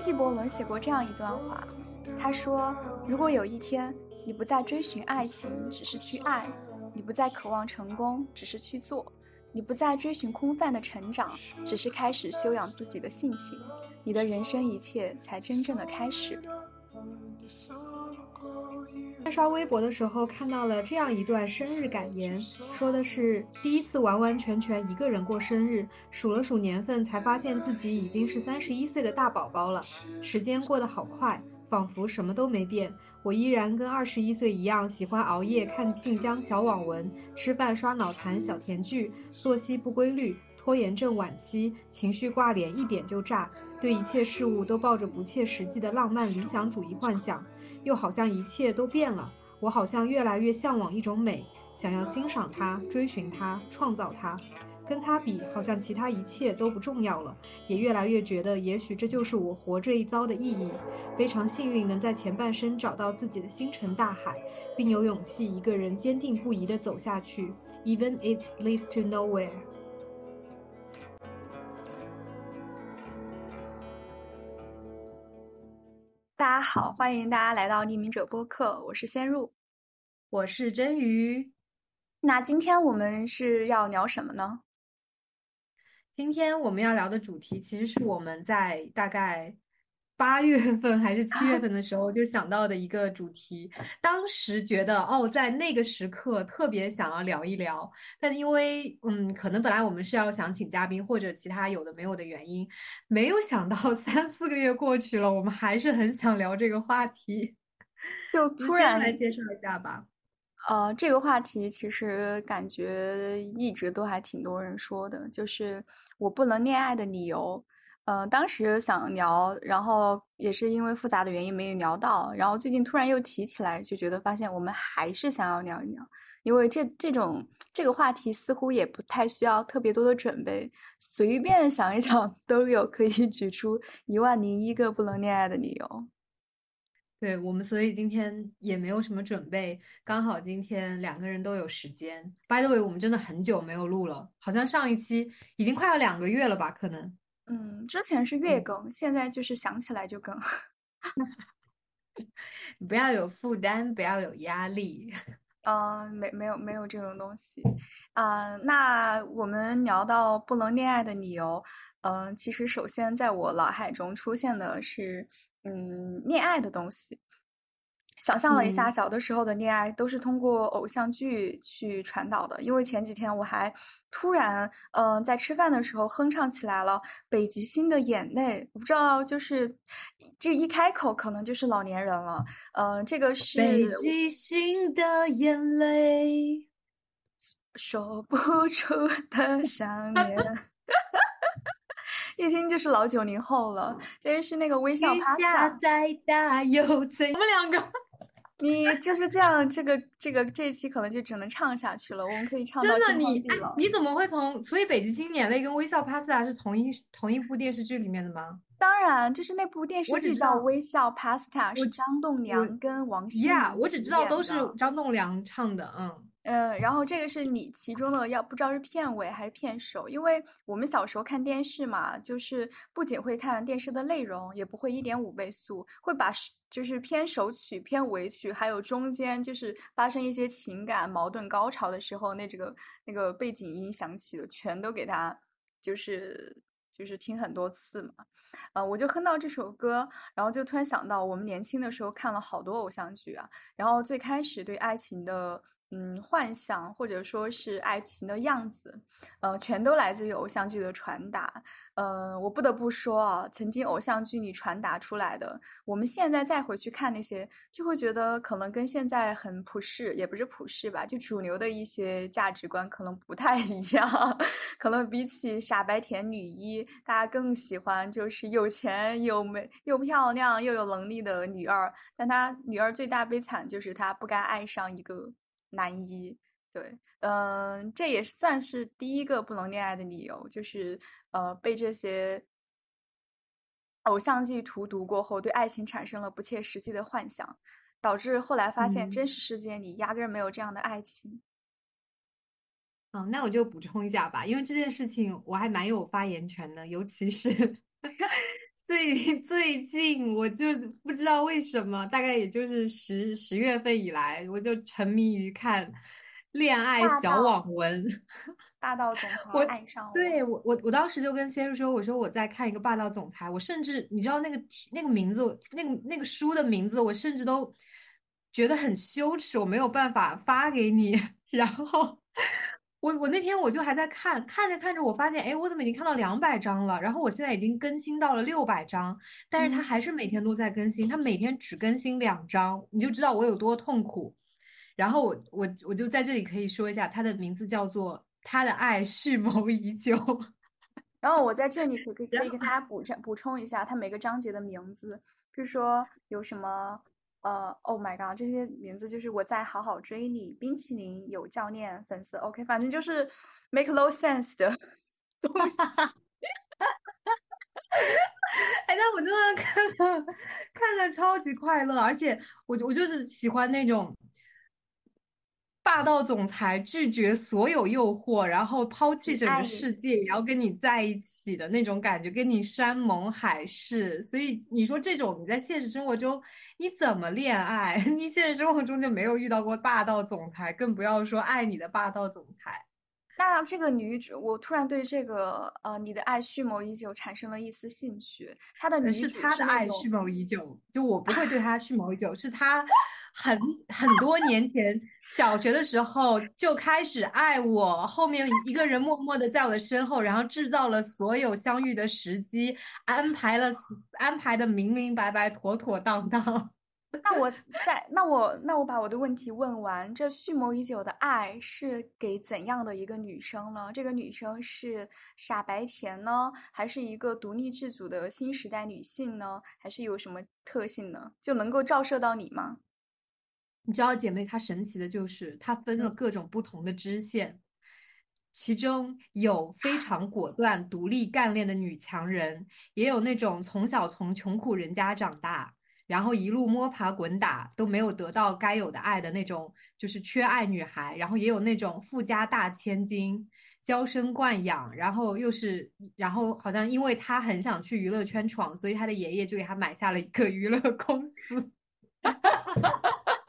纪伯伦写过这样一段话，他说：“如果有一天你不再追寻爱情，只是去爱；你不再渴望成功，只是去做；你不再追寻空泛的成长，只是开始修养自己的性情，你的人生一切才真正的开始。”刷微博的时候看到了这样一段生日感言，说的是第一次完完全全一个人过生日，数了数年份，才发现自己已经是三十一岁的大宝宝了。时间过得好快，仿佛什么都没变，我依然跟二十一岁一样，喜欢熬夜看晋江小网文，吃饭刷脑残小甜剧，作息不规律，拖延症晚期，情绪挂脸一点就炸，对一切事物都抱着不切实际的浪漫理想主义幻想。又好像一切都变了，我好像越来越向往一种美，想要欣赏它、追寻它、创造它。跟它比，好像其他一切都不重要了。也越来越觉得，也许这就是我活这一遭的意义。非常幸运能在前半生找到自己的星辰大海，并有勇气一个人坚定不移地走下去，even it leads to nowhere。大家好，欢迎大家来到匿名者播客，我是先入，我是真鱼。那今天我们是要聊什么呢？今天我们要聊的主题其实是我们在大概。八月份还是七月份 的时候就想到的一个主题，当时觉得哦，在那个时刻特别想要聊一聊，但因为嗯，可能本来我们是要想请嘉宾或者其他有的没有的原因，没有想到三四个月过去了，我们还是很想聊这个话题，就突然来介绍一下吧。呃，这个话题其实感觉一直都还挺多人说的，就是我不能恋爱的理由。嗯，当时想聊，然后也是因为复杂的原因没有聊到，然后最近突然又提起来，就觉得发现我们还是想要聊一聊，因为这这种这个话题似乎也不太需要特别多的准备，随便想一想 都有可以举出一万零一个不能恋爱的理由。对我们，所以今天也没有什么准备，刚好今天两个人都有时间。By the way，我们真的很久没有录了，好像上一期已经快要两个月了吧？可能。嗯，之前是月更，现在就是想起来就更。不要有负担，不要有压力。嗯，没没有没有这种东西。呃，那我们聊到不能恋爱的理由，嗯，其实首先在我脑海中出现的是，嗯，恋爱的东西。想象了一下，小的时候的恋爱都是通过偶像剧去传导的。因为前几天我还突然，嗯，在吃饭的时候哼唱起来了《北极星的眼泪》。我不知道，就是这一开口，可能就是老年人了。嗯，这个是北极星的眼泪，说不出的想念。一听就是老九零后了。这是那个微笑。雨下再大又怎？我们两个。你就是这样，这个这个这一期可能就只能唱下去了。我们可以唱到真的你你怎么会从？所以《北极星眼泪》跟《微笑 Pasta》是同一同一部电视剧里面的吗？当然，就是那部电视剧叫《微笑 Pasta》，是张栋梁跟王心。Yeah，我只知道都是张栋梁唱的，嗯。嗯，然后这个是你其中的，要不知道是片尾还是片首，因为我们小时候看电视嘛，就是不仅会看电视的内容，也不会一点五倍速，会把就是片首曲、片尾曲，还有中间就是发生一些情感矛盾高潮的时候，那这个那个背景音响起的，全都给他就是就是听很多次嘛，呃，我就哼到这首歌，然后就突然想到我们年轻的时候看了好多偶像剧啊，然后最开始对爱情的。嗯，幻想或者说是爱情的样子，呃，全都来自于偶像剧的传达。呃，我不得不说啊，曾经偶像剧里传达出来的，我们现在再回去看那些，就会觉得可能跟现在很普世，也不是普世吧，就主流的一些价值观可能不太 一样。可能比起傻白甜女一，大家更喜欢就是有钱又美又漂亮又有能力的女二。但她女二最大悲惨就是她不该爱上一个。男一，对，嗯，这也算是第一个不能恋爱的理由，就是呃，被这些偶像剧荼毒过后，对爱情产生了不切实际的幻想，导致后来发现真实世界里压根儿没有这样的爱情。嗯，那我就补充一下吧，因为这件事情我还蛮有发言权的，尤其是最 最近，我就不知道为什么，大概也就是十十月份以来，我就沉迷于看恋爱小网文。霸道总裁我爱上我，对我我我当时就跟先生说，我说我在看一个霸道总裁，我甚至你知道那个题那个名字，那个那个书的名字，我甚至都觉得很羞耻，我没有办法发给你。然后我我那天我就还在看，看着看着，我发现，哎，我怎么已经看到两百章了？然后我现在已经更新到了六百章，但是它嗯还是每天都在更新，它每天只更新两章，你就知道我有多痛苦。然后我我我就在这里可以说一下，它的名字叫做《他的爱蓄谋已久》。然后我在这里可 可以可然以跟大家补充补充一下，它每个章节的名字，比如说有什么呃，Oh my god，这些名字就是我在好好追你，冰淇淋有教练粉丝，OK，反正就是 make no sense 的 东西。哎，但我真的看了看了超级快乐，而且我我就是喜欢那种霸道总裁拒绝所有诱惑，然后抛弃整个世界也要跟你在一起的那种感觉，跟你山盟海誓。所以你说这种你在现实生活中你怎么恋爱？你现实生活中就没有遇到过霸道总裁，更不要说爱你的霸道总裁。那这个女主，我突然对这个呃，你的爱蓄谋已久产生了一丝兴趣。她的女主，是主他的是爱蓄谋已久，就我不会对她蓄谋已久，是他很很多年前小学的时候就开始爱我，后面一个人默默的在我的身后，然后制造了所有相遇的时机，安排了安排的明明白白、妥妥当当。那我在那我那我把我的问题问完，这蓄谋已久的爱是给怎样的一个女生呢？这个女生是傻白甜呢，还是一个独立自主的新时代女性呢？还是有什么特性呢？就能够照射到你吗？你知道，姐妹，她神奇的就是她分了嗯各种不同的支线，其中有非常果断、独立干练的女强人，也有那种从小从穷苦人家长大，然后一路摸爬滚打都没有得到该有的爱的那种，就是缺爱女孩，然后也有那种富家大千金。娇生惯养，然后又是，然后好像因为她很想去娱乐圈闯，所以她的爷爷就给她买下了一个娱乐公司。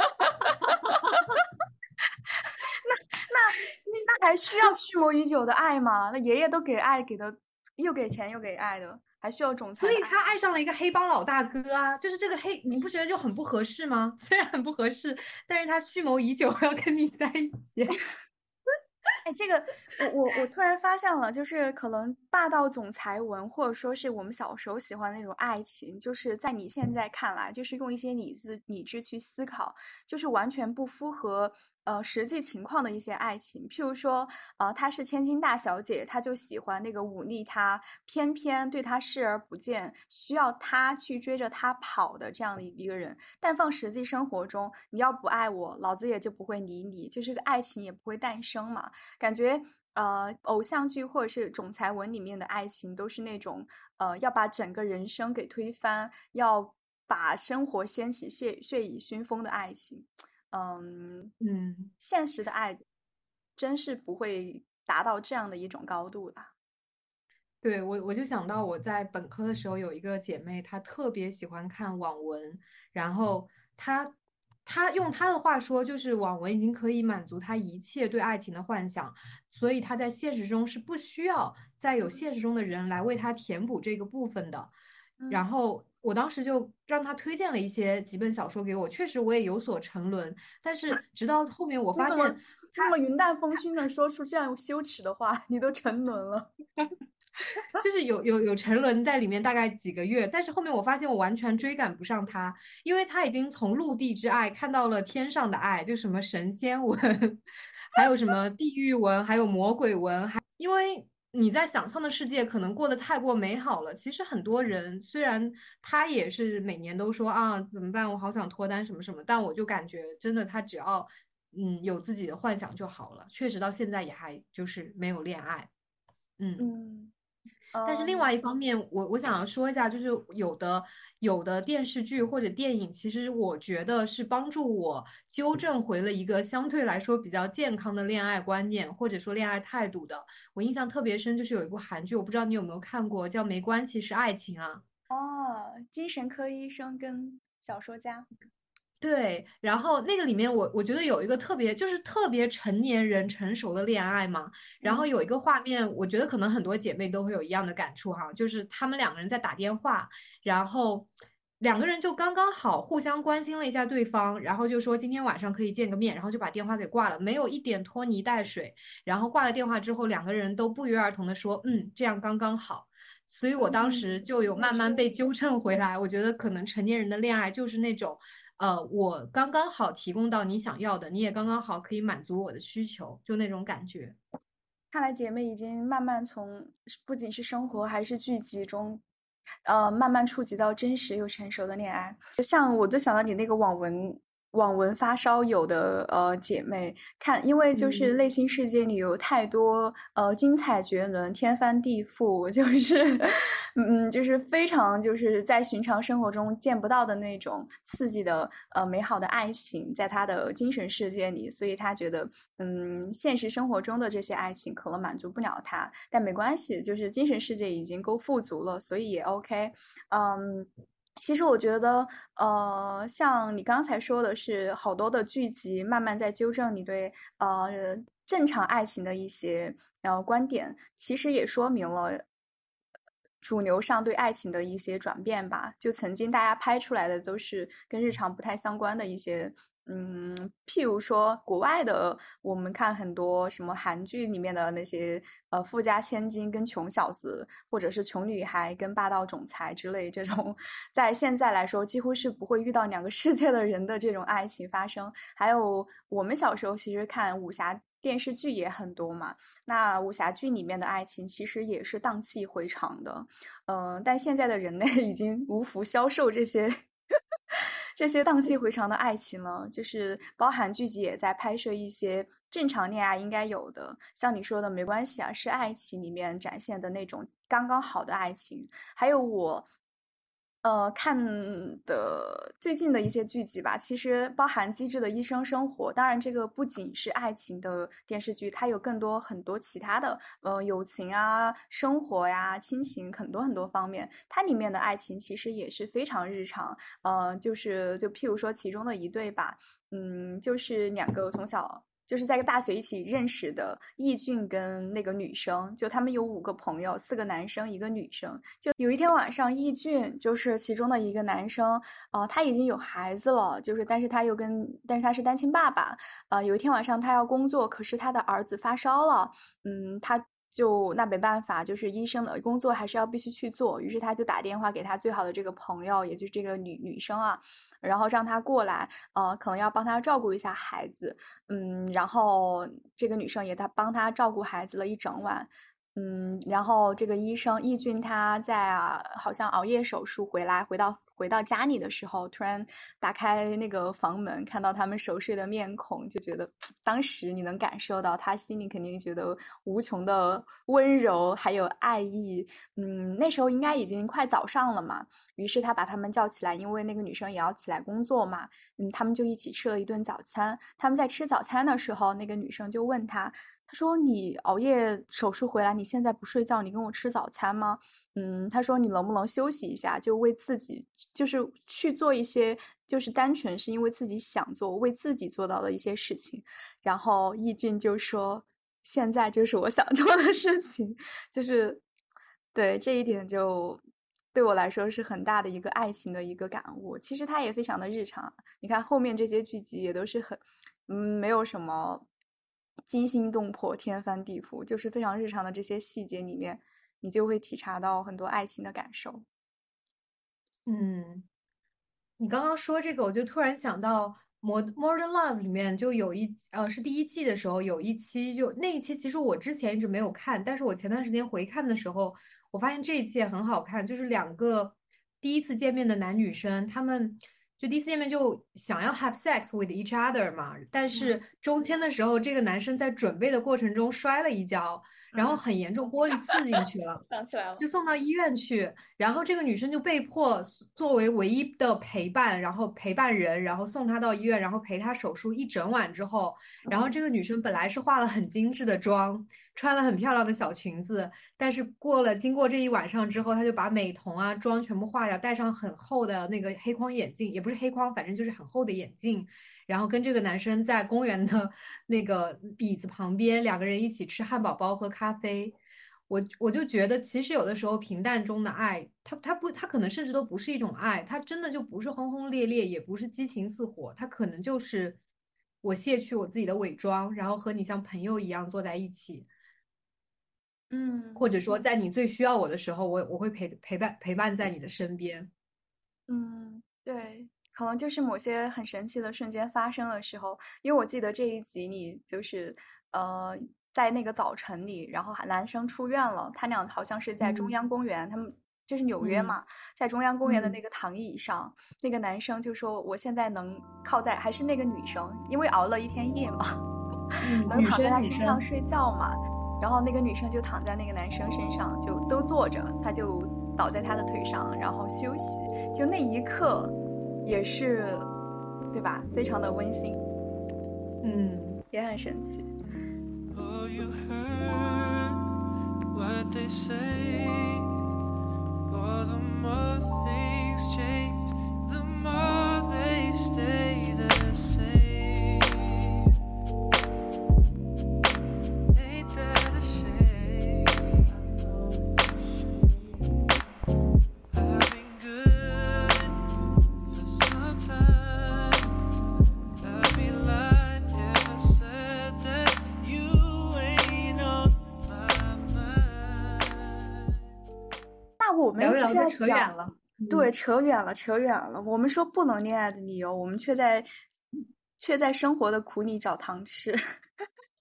那还需要蓄谋已久的爱吗？那爷爷都给爱给的，又给钱又给爱的，还需要总裁？所以他爱上了一个黑帮老大哥啊，就是这个黑，你不觉得就很不合适吗？虽然很不合适，但是他蓄谋已久要跟你在一起。哎，这个我我我突然发现了，就是可能霸道总裁文，或者说是我们小时候喜欢的那种爱情，就是在你现在看来，就是用一些理智理智去思考，就是完全不符合呃实际情况的一些爱情。譬如说，呃，她是千金大小姐，她就喜欢那个忤逆她，偏偏对她视而不见，需要她去追着她跑的这样的一个人。但放实际生活中，你要不爱我，老子也就不会理你，就是个爱情也不会诞生嘛。感觉呃，偶像剧或者是总裁文里面的爱情，都是那种呃，要把整个人生给推翻，要把生活掀起血血雨腥风的爱情。嗯嗯，现实的爱真是不会达到这样的一种高度的。对，我我就想到我在本科的时候有一个姐妹，她特别喜欢看网文，然后她她用她的话说，就是网文已经可以满足她一切对爱情的幻想，所以她在现实中是不需要再有现实中的人来为她填补这个部分的。然嗯后我当时就让他推荐了一些几本小说给我，确实我也有所沉沦，但是 直到后面我发现。那么云淡风轻的说出这样羞耻的话，你都沉沦了。就是有有有沉沦在里面，大概几个月，但是后面我发现我完全追赶不上他，因为他已经从陆地之爱看到了天上的爱，就什么神仙文，还有什么地狱文，还有魔鬼文，还因为你在想象的世界可能过得太过美好了。其实很多人虽然他也是每年都说啊怎么办，我好想脱单什么什么，但我就感觉真的他只要嗯有自己的幻想就好了。确实到现在也还就是没有恋爱，嗯。但是另外一方面，我我想要说一下，就是有的有的电视剧或者电影，其实我觉得是帮助我纠正回了一个相对来说比较健康的恋爱观念或者说恋爱态度的。我印象特别深，就是有一部韩剧，我不知道你有没有看过，叫《没关系是爱情》啊。哦，精神科医生跟小说家。对，然后那个里面我我觉得有一个特别就是特别成年人成熟的恋爱嘛，然后有一个画面，我觉得可能很多姐妹都会有一样的感触哈，就是他们两个人在打电话，然后两个人就刚刚好互相关心了一下对方，然后就说今天晚上可以见个面，然后就把电话给挂了，没有一点拖泥带水，然后挂了电话之后，两个人都不约而同的说，嗯，这样刚刚好，所以我当时就有慢慢。被纠正回来，我觉得可能成年人的恋爱就是那种。呃，我刚刚好提供到你想要的，你也刚刚好可以满足我的需求，就那种感觉。看来姐妹已经慢慢从不仅是生活还是剧集中，呃，慢慢触及到真实又成熟的恋爱。像我就想到你那个网文。网文发烧友的呃姐妹。看，因为就是内心世界里有太多呃精彩绝伦、天翻地覆，就是嗯，就是非常就是在寻常生活中见不到的那种刺激的呃美好的爱情，在他的精神世界里，所以他觉得嗯，现实生活中的这些爱情可能满足不了他，但没关系，就是精神世界已经够富足了，所以也 OK，嗯。其实我觉得，呃，像你刚才说的是，好多的剧集慢慢在纠正你对呃正常爱情的一些呃观点，其实也说明了主流上对爱情的一些转变吧。就曾经大家拍出来的都是跟日常不太相关的一些。嗯，譬如说国外的，我们看很多什么韩剧里面的那些呃富家千金跟穷小子，或者是穷女孩跟霸道总裁之类这种，在现在来说几乎是不会遇到两个 世界的人的这种爱情发生。还有我们小时候其实看武侠电视剧也很多嘛，那武侠剧里面的爱情其实也是荡气回肠的，嗯，但现在的人类已经无福消受这些。这些荡气回肠的爱情呢，就是包含剧集也在拍摄一些正常恋爱应该有的，像你说的没关系啊，是爱情里面展现的那种刚刚好的爱情，还有我。呃，看的最近的一些剧集吧，其实包含《机智的医生生活》。当然，这个不仅是爱情的电视剧，它有更多很多其他的，呃，友情啊、生活呀、亲情，很多很多方面。它里面的爱情其实也是非常日常。呃，就是就譬如说其中的一对吧，嗯，就是两个从小。就是在一个大学一起认识的易俊跟那个女生，就他们有五个朋友，四个男生一个女生。就有一天晚上，易俊就是其中的一个男生，呃，他已经有孩子了，就是但是他又跟，但是他是单亲爸爸，呃，有一天晚上他要工作，可是他的儿子发烧了，嗯，他。就那没办法，就是医生的工作还是要必须去做。于是他就打电话给他最好的这个朋友，也就是这个女女生啊，然后让他过来，呃，可能要帮他照顾一下孩子。嗯，然后这个女生也他帮他照顾孩子了一整晚。嗯，然后这个医生易俊他在啊，好像熬夜手术回来，回到回到家里的时候，突然打开那个房门，看到他们熟睡的面孔，就觉得当时你能感受到他心里肯定觉得无穷的温柔还有爱意。嗯，那时候应该已经快早上了嘛，于是他把他们叫起来，因为那个女生也要起来工作嘛。嗯，他们就一起吃了一顿早餐。他们在吃早餐的时候，那个女生就问他。说你熬夜手术回来，你现在不睡觉，你跟我吃早餐吗？嗯，他说你能不能休息一下，就为自己，就是去做一些，就是单纯是因为自己想做，为自己做到的一些事情。然后易俊就说，现在就是我想做的事情，就是对这一点就对我来说是很大的一个爱情的一个感悟。其实他也非常的日常，你看后面这些剧集也都是很，嗯，没有什么。惊心动魄、天翻地覆，就是非常日常的这些细节里面，你就会体察到很多爱情的感受。嗯，你刚刚说这个，我就突然想到《More Modern Love》里面就有一呃，是第一季的时候有一期，就那一期其实我之前一直没有看，但是我前段时间回看的时候，我发现这一期也很好看，就是两个第一次见面的男女生，他们就第一次见面就想要 have sex with each other 嘛，但是中间的时候，这个男生在准备的过程中摔了一跤，然后很严重，玻璃刺进去了，想起来了，就送到医院去。然后这个女生就被迫作为唯一的陪伴，然后陪伴人，然后送他到医院，然后陪他手术一整晚之后，然后这个女生本来是化了很精致的妆。穿了很漂亮的小裙子，但是过了经过这一晚上之后，她就把美瞳啊妆全部化掉，戴上很厚的那个黑框眼镜，也不是黑框，反正就是很厚的眼镜，然后跟这个男生在公园的那个椅子旁边，两个人一起吃汉堡包喝咖啡。我我就觉得，其实有的时候平淡中的爱，它它不，它可能甚至都不是一种爱，它真的就不是轰轰烈烈，也不是激情似火，它可能就是我卸去我自己的伪装，然后和你像朋友一样坐在一起。嗯，或者说，在你最需要我的时候，我我会陪陪伴陪伴在你的身边。嗯，对，可能就是某些很神奇的瞬间发生的时候，因为我记得这一集你就是呃，在那个早晨里，然后男生出院了，他俩好像是在中央公园，他们就是纽约嘛，在中央公园的那个躺椅上，那个男生就说：“我现在能靠在，还是那个女生，因为熬了一天夜嘛，能躺在他身上睡觉嘛。”然后那个女生就躺在那个男生身上，就都坐着，他就倒在他的腿上，然后休息。就那一刻，也是，对吧？非常的温馨，嗯，也很神奇。扯远了，对，扯远了，扯远了。我们说不能恋爱的理由，我们却在却在生活的苦里找糖吃。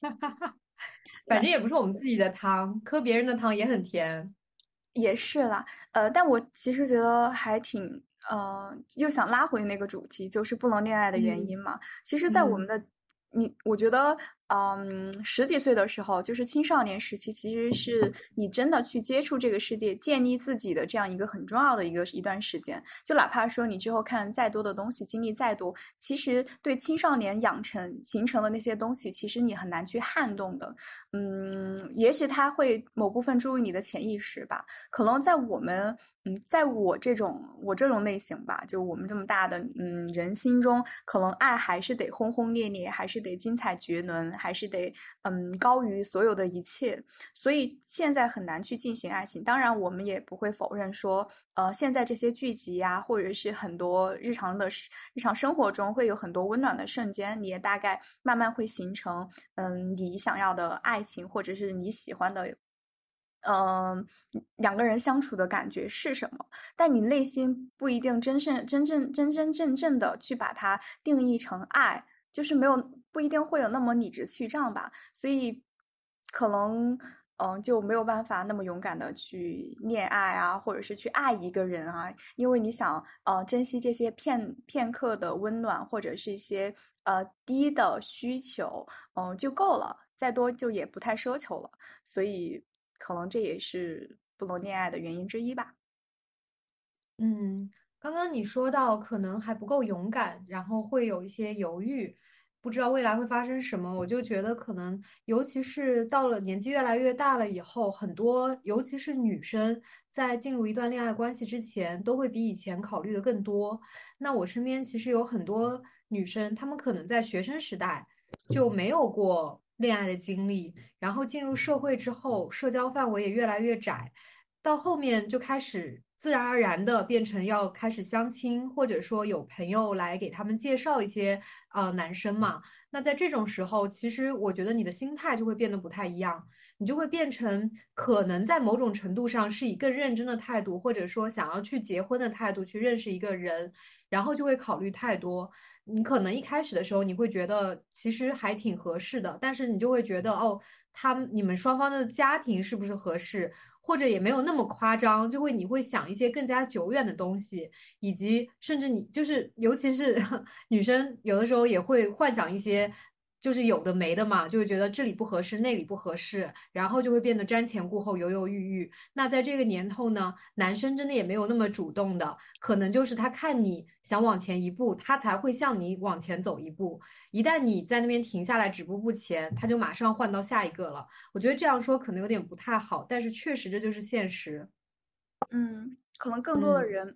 反正也不是我们自己的糖，磕别人的糖也很甜。也是啦，呃，但我其实觉得还挺，呃，又想拉回那个主题，就是不能恋爱的原因嘛。其实，在我们的你，我觉得。嗯，十几岁的时候，就是青少年时期，其实是你真的去接触这个世界、建立自己的这样一个很重要的一个一段时间。就哪怕说你之后看再多的东西，经历再多，其实对青少年养成形成的那些东西，其实你很难去撼动的。嗯，也许他会某部分注入你的潜意识吧。可能在我们，嗯，在我这种我这种类型吧，就我们这么大的嗯人心中，可能爱还是得轰轰烈烈，还是得精彩绝伦。还是得嗯高于所有的一切，所以现在很难去进行爱情。当然，我们也不会否认说，呃，现在这些剧集呀，或者是很多日常的日常生活中会有很多温暖的瞬间，你也大概慢慢会形成嗯你想要的爱情，或者是你喜欢的嗯两个人相处的感觉是什么。但你内心不一定真正真正真真正正的去把它定义成爱。就是没有不一定会有那么理直气壮吧，所以可能嗯就没有办法那么勇敢的去恋爱啊，或者是去爱一个人啊，因为你想呃珍惜这些片片刻的温暖或者是一些呃低的需求，嗯就够了，再多就也不太奢求了，所以可能这也是不能恋爱的原因之一吧。嗯，刚刚你说到可能还不够勇敢，然后会有一些犹豫。不知道未来会发生什么，我就觉得可能，尤其是到了年纪越来越大了以后，很多，尤其是女生在进入一段恋爱关系之前，都会比以前考虑的更多。那我身边其实有很多女生，她们可能在学生时代就没有过恋爱的经历，然后进入社会之后，社交范围也越来越窄，到后面就开始。自然而然的变成要开始相亲，或者说有朋友来给他们介绍一些呃男生嘛。那在这种时候，其实我觉得你的心态就会变得不太一样，你就会变成可能在某种程度上是以更认真的态度，或者说想要去结婚的态度去认识一个人，然后就会考虑太多。你可能一开始的时候你会觉得其实还挺合适的，但是你就会觉得哦，他你们双方的家庭是不是合适？或者也没有那么夸张，就会你会想一些更加久远的东西，以及甚至你就是，尤其是 女生，有的时候也会幻想一些。就是有的没的嘛，就会觉得这里不合适，那里不合适，然后就会变得瞻前顾后、犹犹豫豫。那在这个年头呢，男生真的也没有那么主动的，可能就是他看你想往前一步，他才会向你往前走一步。一旦你在那边停下来止步不前，他就马上换到下一个了。我觉得这样说可能有点不太好，但是确实这就是现实。嗯，可能更多的人。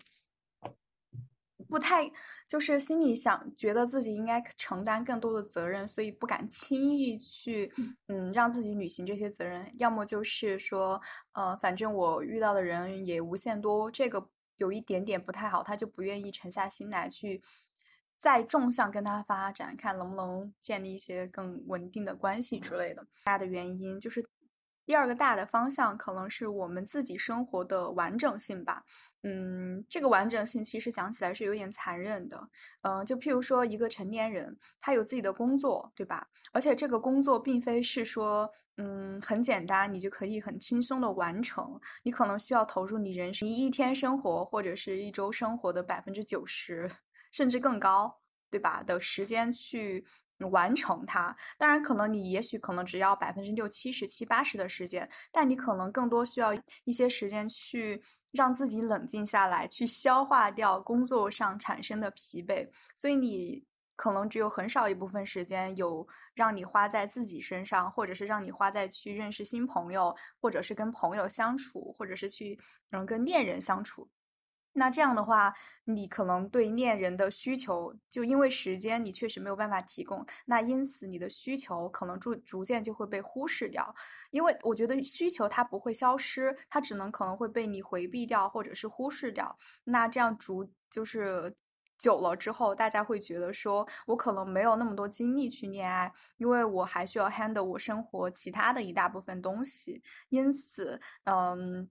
不太就是心里想觉得自己应该承担更多的责任，所以不敢轻易去嗯让自己履行这些责任。要么就是说，呃，反正我遇到的人也无限多，这个有一点点不太好，他就不愿意沉下心来去再纵向跟他发展，看能不能建立一些更稳定的关系之类的。大的原因就是第二个大的方向，可能是我们自己生活的完整性吧。嗯，这个完整性其实讲起来是有点残忍的。嗯，就譬如说一个成年人，他有自己的工作，对吧？而且这个工作并非是说，嗯，很简单，你就可以很轻松的完成。你可能需要投入你人生一天生活或者是一周生活的百分之九十，甚至更高，对吧？的时间去完成它。当然，可能你也许可能只要百分之六七十、七八十的时间，但你可能更多需要一些时间去。让自己冷静下来，去消化掉工作上产生的疲惫，所以你可能只有很少一部分时间有让你花在自己身上，或者是让你花在去认识新朋友，或者是跟朋友相处，或者是去能跟恋人相处。那这样的话，你可能对恋人的需求，就因为时间你确实没有办法提供，那因此你的需求可能逐逐渐就会被忽视掉。因为我觉得需求它不会消失，它只能可能会被你回避掉或者是忽视掉。那这样逐就是久了之后，大家会觉得说我可能没有那么多精力去恋爱，因为我还需要 handle 我生活其他的一大部分东西。因此，嗯。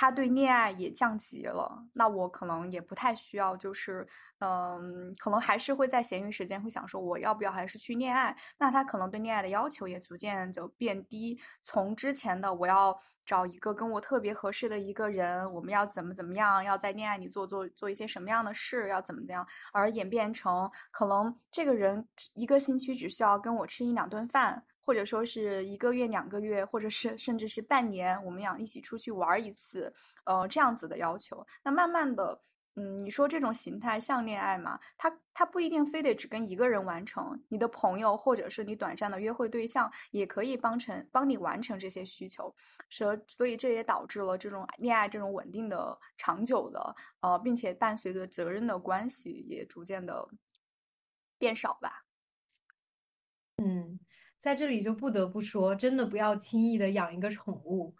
他对恋爱也降级了，那我可能也不太需要，就是，嗯，可能还是会在闲余时间会想说，我要不要还是去恋爱？那他可能对恋爱的要求也逐渐就变低，从之前的我要找一个跟我特别合适的一个人，我们要怎么怎么样，要在恋爱里做做做一些什么样的事，要怎么怎样，而演变成可能这个人一个星期只需要跟我吃一两顿饭。或者说是一个月、两个月，或者是甚至是半年，我们俩一起出去玩一次，呃，这样子的要求。那慢慢的，嗯，你说这种形态像恋爱吗？它它不一定非得只跟一个人完成，你的朋友或者是你短暂的约会对象也可以帮成帮你完成这些需求。所所以这也导致了这种恋爱这种稳定的、长久的，呃，并且伴随着责任的关系也逐渐的变少吧。嗯。在这里就不得不说，真的不要轻易的养一个宠物。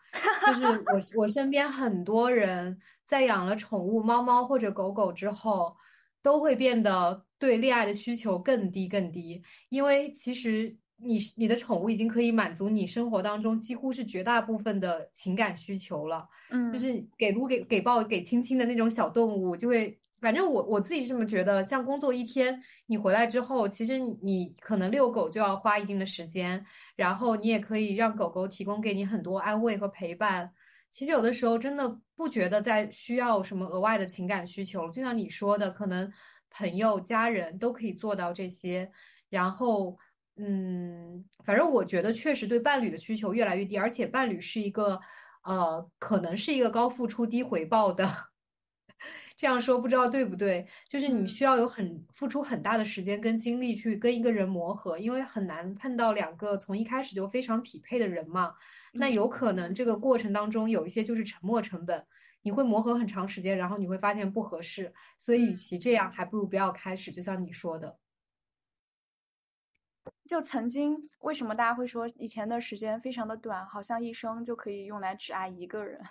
就是我 我身边很多人在养了宠物猫猫或者狗狗之后，都会变得对恋爱的需求更低更低。因为其实你你的宠物已经可以满足你生活当中几乎是绝大部分的情感需求了。嗯，就是给撸给给抱给亲亲的那种小动物就会。反正我我自己是这么觉得，像工作一天，你回来之后，其实你可能遛狗就要花一定的时间，然后你也可以让狗狗提供给你很多安慰和陪伴。其实有的时候真的不觉得在需要什么额外的情感需求，就像你说的，可能朋友、家人都可以做到这些。然后，嗯，反正我觉得确实对伴侣的需求越来越低，而且伴侣是一个，呃，可能是一个高付出低回报的。这样说不知道对不对？就是你需要有很付出很大的时间跟精力去跟一个人磨合，因为很难碰到两个从一开始就非常匹配的人嘛。那有可能这个过程当中有一些就是沉没成本，你会磨合很长时间，然后你会发现不合适。所以与其这样，还不如不要开始。就像你说的，就曾经为什么大家会说以前的时间非常的短，好像一生就可以用来只爱一个人。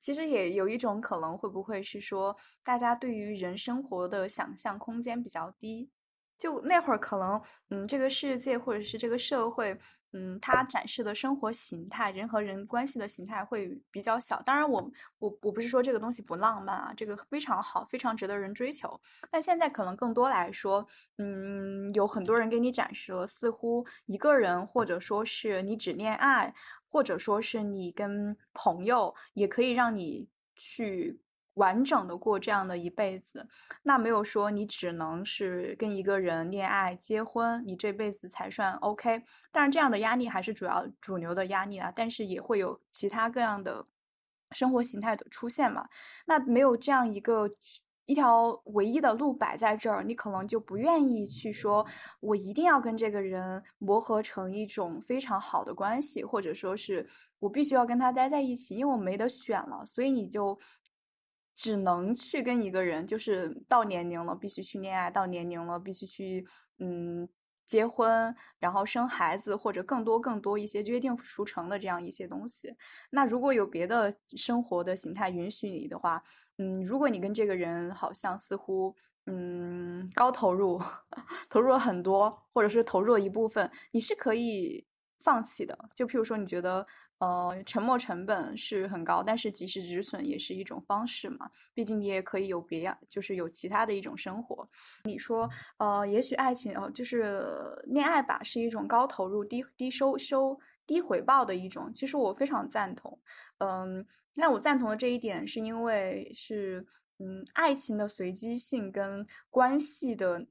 其实也有一种可能，会不会是说，大家对于人生活的想象空间比较低？就那会儿可能，嗯，这个世界或者是这个社会，嗯，它展示的生活形态，人和人关系的形态会比较小。当然，我我我不是说这个东西不浪漫啊，这个非常好，非常值得人追求。但现在可能更多来说，嗯，有很多人给你展示了，似乎一个人，或者说是你只恋爱，或者说是你跟朋友，也可以让你去。完整的过这样的一辈子，那没有说你只能是跟一个人恋爱、结婚，你这辈子才算 OK。但是这样的压力还是主要主流的压力啊，但是也会有其他各样的生活形态的出现嘛。那没有这样一个一条唯一的路摆在这儿，你可能就不愿意去说，我一定要跟这个人磨合成一种非常好的关系，或者说是我必须要跟他待在一起，因为我没得选了，所以你就。只能去跟一个人，就是到年龄了必须去恋爱，到年龄了必须去嗯结婚，然后生孩子，或者更多更多一些约定俗成的这样一些东西。那如果有别的生活的形态允许你的话，嗯，如果你跟这个人好像似乎嗯高投入，投入了很多，或者是投入了一部分，你是可以放弃的。就譬如说，你觉得。呃，沉没成本是很高，但是及时止损也是一种方式嘛。毕竟你也可以有别样，就是有其他的一种生活。你说，呃，也许爱情，呃，就是恋爱吧，是一种高投入、低低收收、低回报的一种。其实我非常赞同。嗯，那我赞同的这一点，是因为是，嗯，爱情的随机性跟关系的，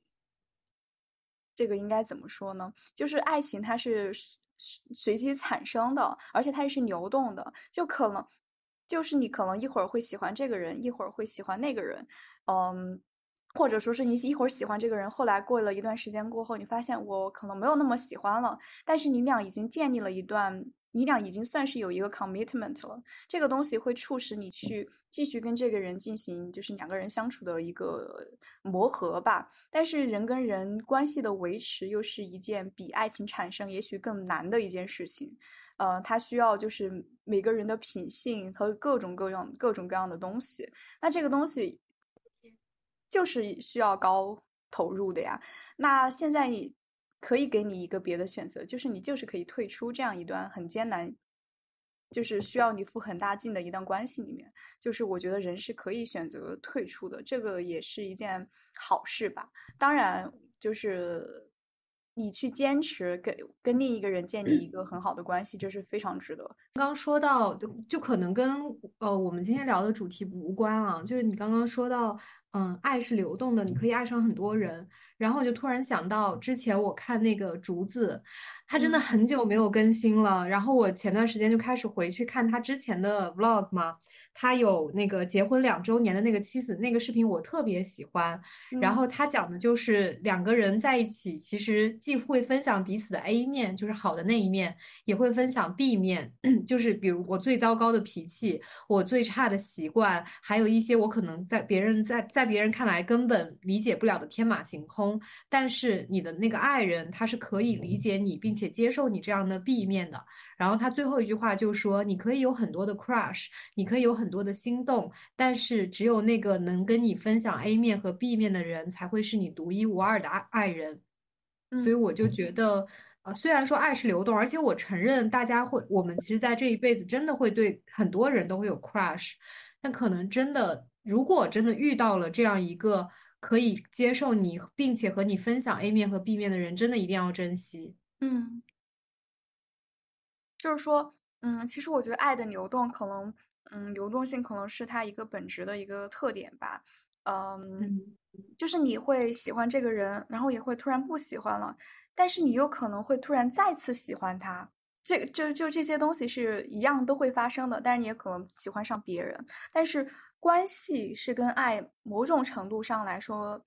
这个应该怎么说呢？就是爱情它是。随机产生的，而且它也是流动的，就可能就是你可能一会儿会喜欢这个人，一会儿会喜欢那个人，嗯，或者说是你一会儿喜欢这个人，后来过了一段时间过后，你发现我可能没有那么喜欢了，但是你俩已经建立了一段。你俩已经算是有一个 commitment 了，这个东西会促使你去继续跟这个人进行，就是两个人相处的一个磨合吧。但是人跟人关系的维持又是一件比爱情产生也许更难的一件事情。呃，它需要就是每个人的品性和各种各样各种各样的东西。那这个东西就是需要高投入的呀。那现在你。可以给你一个别的选择，就是你就是可以退出这样一段很艰难，就是需要你付很大劲的一段关系里面。就是我觉得人是可以选择退出的，这个也是一件好事吧。当然，就是。你去坚持跟跟另一个人建立一个很好的关系，这是非常值得。刚刚说到，就就可能跟呃我们今天聊的主题无关啊。就是你刚刚说到，嗯，爱是流动的，你可以爱上很多人。然后我就突然想到，之前我看那个竹子，他真的很久没有更新了。然后我前段时间就开始回去看他之前的 vlog 嘛。他有那个结婚两周年的那个妻子，那个视频我特别喜欢。然后他讲的就是两个人在一起，其实既会分享彼此的 A 面，就是好的那一面，也会分享 B 面，就是比如我最糟糕的脾气，我最差的习惯，还有一些我可能在别人在在别人看来根本理解不了的天马行空。但是你的那个爱人，他是可以理解你，并且接受你这样的 B 面的。然后他最后一句话就说：“你可以有很多的 crush，你可以有很多的心动，但是只有那个能跟你分享 A 面和 B 面的人，才会是你独一无二的爱爱人。”所以我就觉得，呃，虽然说爱是流动，而且我承认大家会，我们其实，在这一辈子真的会对很多人都会有 crush，但可能真的，如果真的遇到了这样一个可以接受你，并且和你分享 A 面和 B 面的人，真的一定要珍惜。嗯。就是说，嗯，其实我觉得爱的流动可能，嗯，流动性可能是它一个本质的一个特点吧。嗯，就是你会喜欢这个人，然后也会突然不喜欢了，但是你又可能会突然再次喜欢他。这个就就这些东西是一样都会发生的，但是你也可能喜欢上别人。但是关系是跟爱某种程度上来说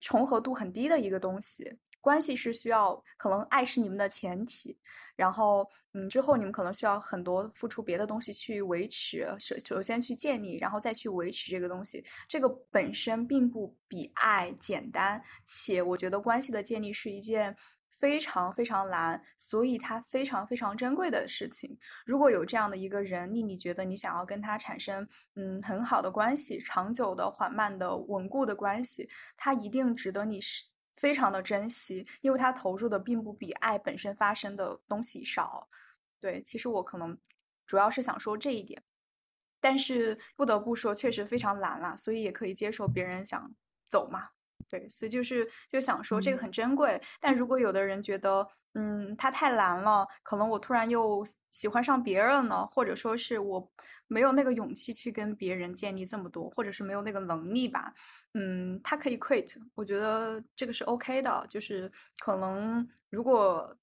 重合度很低的一个东西。关系是需要，可能爱是你们的前提，然后，嗯，之后你们可能需要很多付出别的东西去维持，首首先去建立，然后再去维持这个东西。这个本身并不比爱简单，且我觉得关系的建立是一件非常非常难，所以它非常非常珍贵的事情。如果有这样的一个人，令你觉得你想要跟他产生，嗯，很好的关系，长久的、缓慢的、稳固的关系，他一定值得你是。非常的珍惜，因为他投入的并不比爱本身发生的东西少。对，其实我可能主要是想说这一点，但是不得不说，确实非常懒啦，所以也可以接受别人想走嘛。对，所以就是就想说这个很珍贵，但如果有的人觉得，嗯，他太难了，可能我突然又喜欢上别人了，或者说是我没有那个勇气去跟别人建立这么多，或者是没有那个能力吧，嗯，他可以 quit，我觉得这个是 OK 的，就是可能如果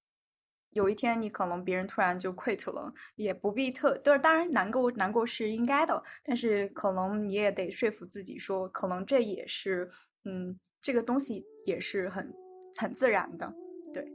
有一天你可能别人突然就 quit 了，也不必特，就是当然难过难过是应该的，但是可能你也得说服自己说，可能这也是。嗯，这个东西也是很很自然的，对。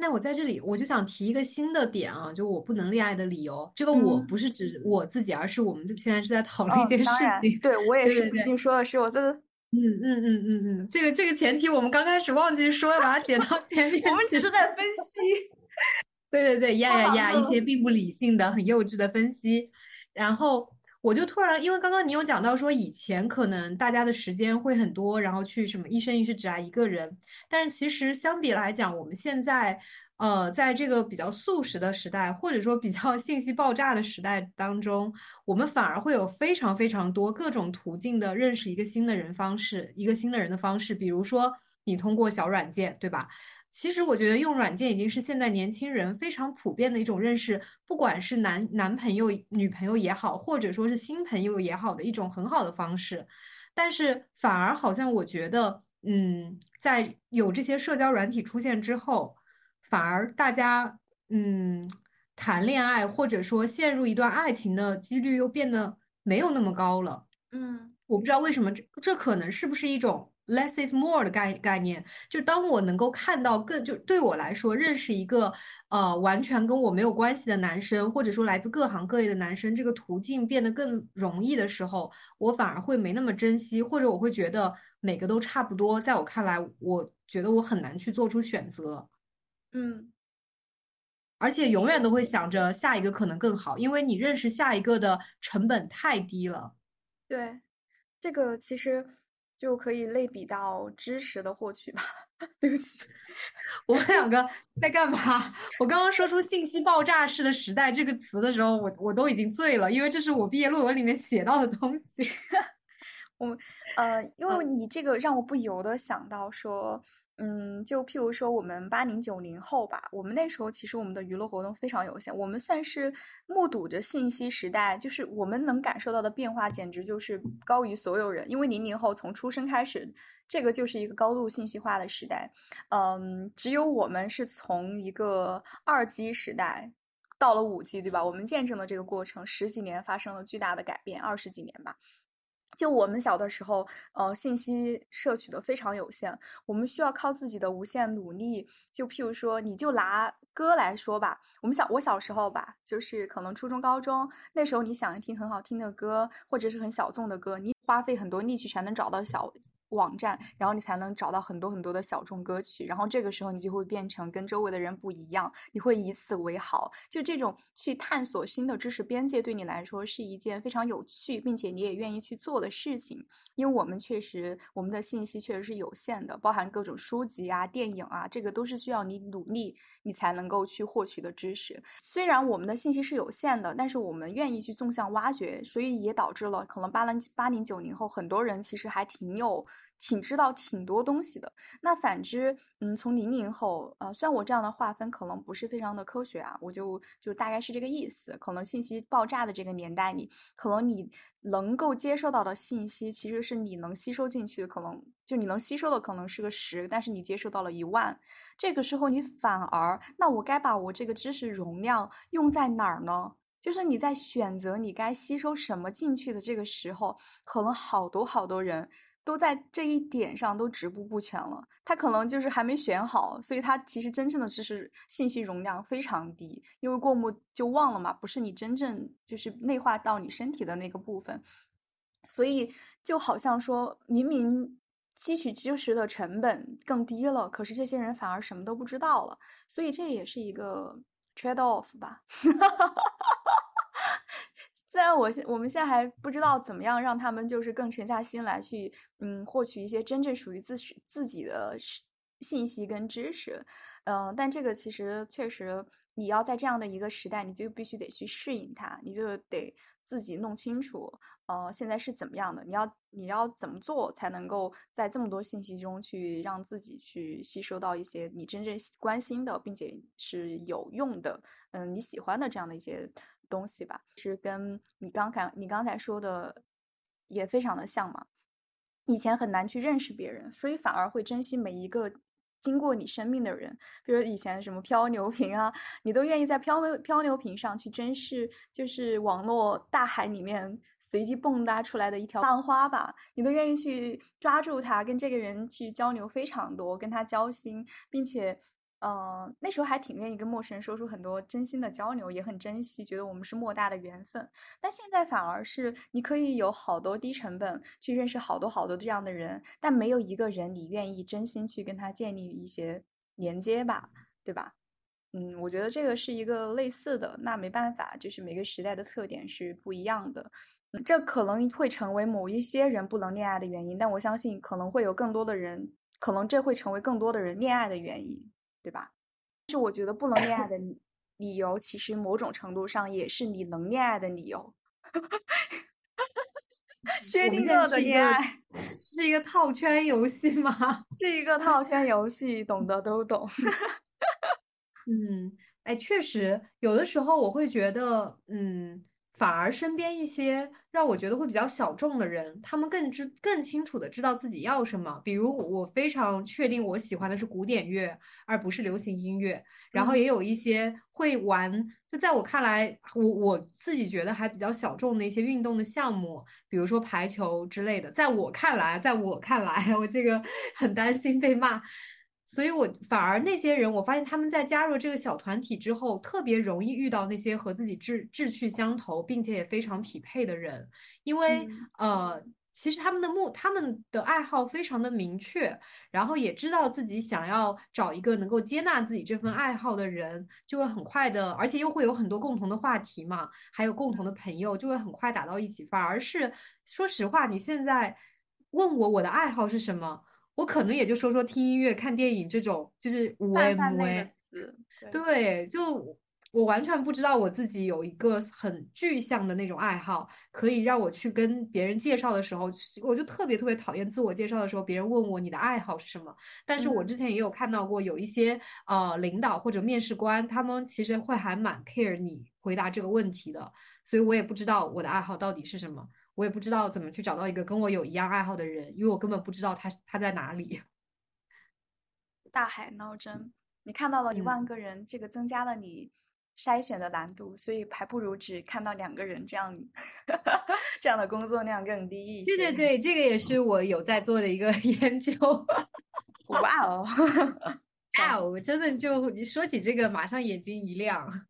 那我在这里我就想提一个新的点啊，就我不能恋爱的理由。这个我不是指我自己，而是我们现在是在讨论一件事情。对我也是，你说的是我这个。嗯嗯嗯嗯嗯，这个这个前提我们刚开始忘记说，把它 剪到前面。我们只是在分析。对对对，呀呀呀，一些 并不理性的、很幼稚的分析。然后我就突然，因为刚刚你有讲到说，以前可能大家的时间会很多，然后去什么一生一世只爱一个人。但是其实相比来讲，我们现在。呃，在这个比较速食的时代，或者说比较 信息爆炸的时代当中，我们反而会有非常非常多各种途径的认识一个新的人方式，一个新的人的方式。比如说，你通过小软件，对吧？其实我觉得用软件已经是现在年轻人非常普遍的一种认识，不管是男男朋友、女朋友也好，或者说是新朋友也好的一种很好的方式。但是反而好像我觉得，嗯，在有这些社交软体出现之后。反而大家嗯谈恋爱或者说陷入一段爱情的几率又变得没有那么高了。嗯，我不知道为什么这这可能是不是一种 less is more 的概概念？就当我能够看到更就对我来说认识一个呃完全跟我没有关系的男生，或者说来自各行各业的男生，这个途径变得更容易的时候，我反而会没那么珍惜，或者我会觉得每个都差不多。在我看来，我觉得我很难去做出选择。嗯，而且永远都会想着下一个可能更好，因为你认识下一个的成本太低了。对，这个其实就可以类比到知识的获取吧。对不起，我们两个在干嘛？我刚刚说出“信息爆炸式的时代”这个词的时候，我我都已经醉了，因为这是我毕业论文里面写到的东西。我呃，因为你这个让我不由得想到说。嗯，就譬如说我们八零九零后吧，我们那时候其实我们的娱乐活动非常有限，我们算是目睹着信息时代，就是我们能感受到的变化简直就是高于所有人。因为零零后从出生开始，这个就是一个高度信息化的时代，嗯，只有我们是从一个二 G 时代到了五 G，对吧？我们见证了这个过程，十几年发生了巨大的改变，二十几年吧。就我们小的时候，呃，信息摄取的非常有限，我们需要靠自己的无限努力。就譬如说，你就拿歌来说吧，我们小我小时候吧，就是可能初中、高中那时候，你想一听很好听的歌，或者是很小众的歌，你花费很多力气才能找到小。网站，然后你才能找到很多很多的小众歌曲，然后这个时候你就会变成跟周围的人不一样，你会以此为豪。就这种去探索新的知识边界，对你来说是一件非常有趣，并且你也愿意去做的事情。因为我们确实，我们的信息确实是有限的，包含各种书籍啊、电影啊，这个都是需要你努力，你才能够去获取的知识。虽然我们的信息是有限的，但是我们愿意去纵向挖掘，所以也导致了可能八零八零九零后很多人其实还挺有。挺知道挺多东西的。那反之，嗯，从零零后，呃，虽然我这样的划分可能不是非常的科学啊，我就就大概是这个意思。可能信息爆炸的这个年代里，可能你能够接受到的信息，其实是你能吸收进去的，可能就你能吸收的可能是个十，但是你接受到了一万。这个时候你反而，那我该把我这个知识容量用在哪儿呢？就是你在选择你该吸收什么进去的这个时候，可能好多好多人都在这一点上都止步不前了。他可能就是还没选好，所以他其实真正的知识信息容量非常低，因为过目就忘了嘛，不是你真正就是内化到你身体的那个部分。所以就好像说，明明吸取知识的成本更低了，可是这些人反而什么都不知道了。所以这也是一个 trade off 吧。虽然我现我们现在还不知道怎么样让他们就是更沉下心来去，嗯，获取一些真正属于自自己的信息跟知识，嗯，但这个其实确实你要在这样的一个时代，你就必须得去适应它，你就得自己弄清楚，呃，现在是怎么样的，你要你要怎么做才能够在这么多信息中去让自己去吸收到一些你真正关心的，并且是有用的，嗯，你喜欢的这样的一些。东西吧，是跟你刚才你刚才说的也非常的像嘛。以前很难去认识别人，所以反而会珍惜每一个经过你生命的人。比如以前什么漂流瓶啊，你都愿意在漂漂流瓶上去珍视，就是网络大海里面随机蹦跶出来的一条浪花吧，你都愿意去抓住它，跟这个人去交流非常多，跟他交心，并且。嗯，那时候还挺愿意跟陌生人说出很多真心的交流，也很珍惜，觉得我们是莫大的缘分。但现在反而是你可以有好多低成本去认识好多好多这样的人，但没有一个人你愿意真心去跟他建立一些连接吧，对吧？嗯，我觉得这个是一个类似的，那没办法，就是每个时代的特点是不一样的。这可能会成为某一些人不能恋爱的原因，但我相信可能会有更多的人，可能这会成为更多的人恋爱的原因。对吧？是我觉得不能恋爱的理由，其实某种程度上也是你能恋爱的理由。薛定谔的恋爱是一个套圈游戏吗？是一个套圈游戏，懂的都懂。嗯，哎，确实，有的时候我会觉得，嗯。反而身边一些让我觉得会比较小众的人，他们更知更清楚的知道自己要什么。比如我非常确定我喜欢的是古典乐，而不是流行音乐。然后也有一些会玩，就在我看来，我我自己觉得还比较小众的一些运动的项目，比如说排球之类的。在我看来，在我看来，我这个很担心被骂。所以，我反而那些人，我发现他们在加入这个小团体之后，特别容易遇到那些和自己志志趣相投，并且也非常匹配的人。因为，呃，其实他们的目，他们的爱好非常的明确，然后也知道自己想要找一个能够接纳自己这份爱好的人，就会很快的，而且又会有很多共同的话题嘛，还有共同的朋友，就会很快打到一起。反而是，说实话，你现在问我我的爱好是什么？我可能也就说说听音乐、看电影这种，就是无为无为。对，就我完全不知道我自己有一个很具象的那种爱好，可以让我去跟别人介绍的时候，我就特别特别讨厌自我介绍的时候，别人问我你的爱好是什么。但是我之前也有看到过有一些呃领导或者面试官，他们其实会还蛮 care 你回答这个问题的，所以我也不知道我的爱好到底是什么。我也不知道怎么去找到一个跟我有一样爱好的人，因为我根本不知道他他在哪里。大海捞针，你看到了一万个人，这个增加了你筛选的难度，所以还不如只看到两个人这样，这样的工作量更低一些。对对对，这个也是我有在做的一个 研究。哇哦，哇哦，真的就你说起这个，马上眼睛一亮。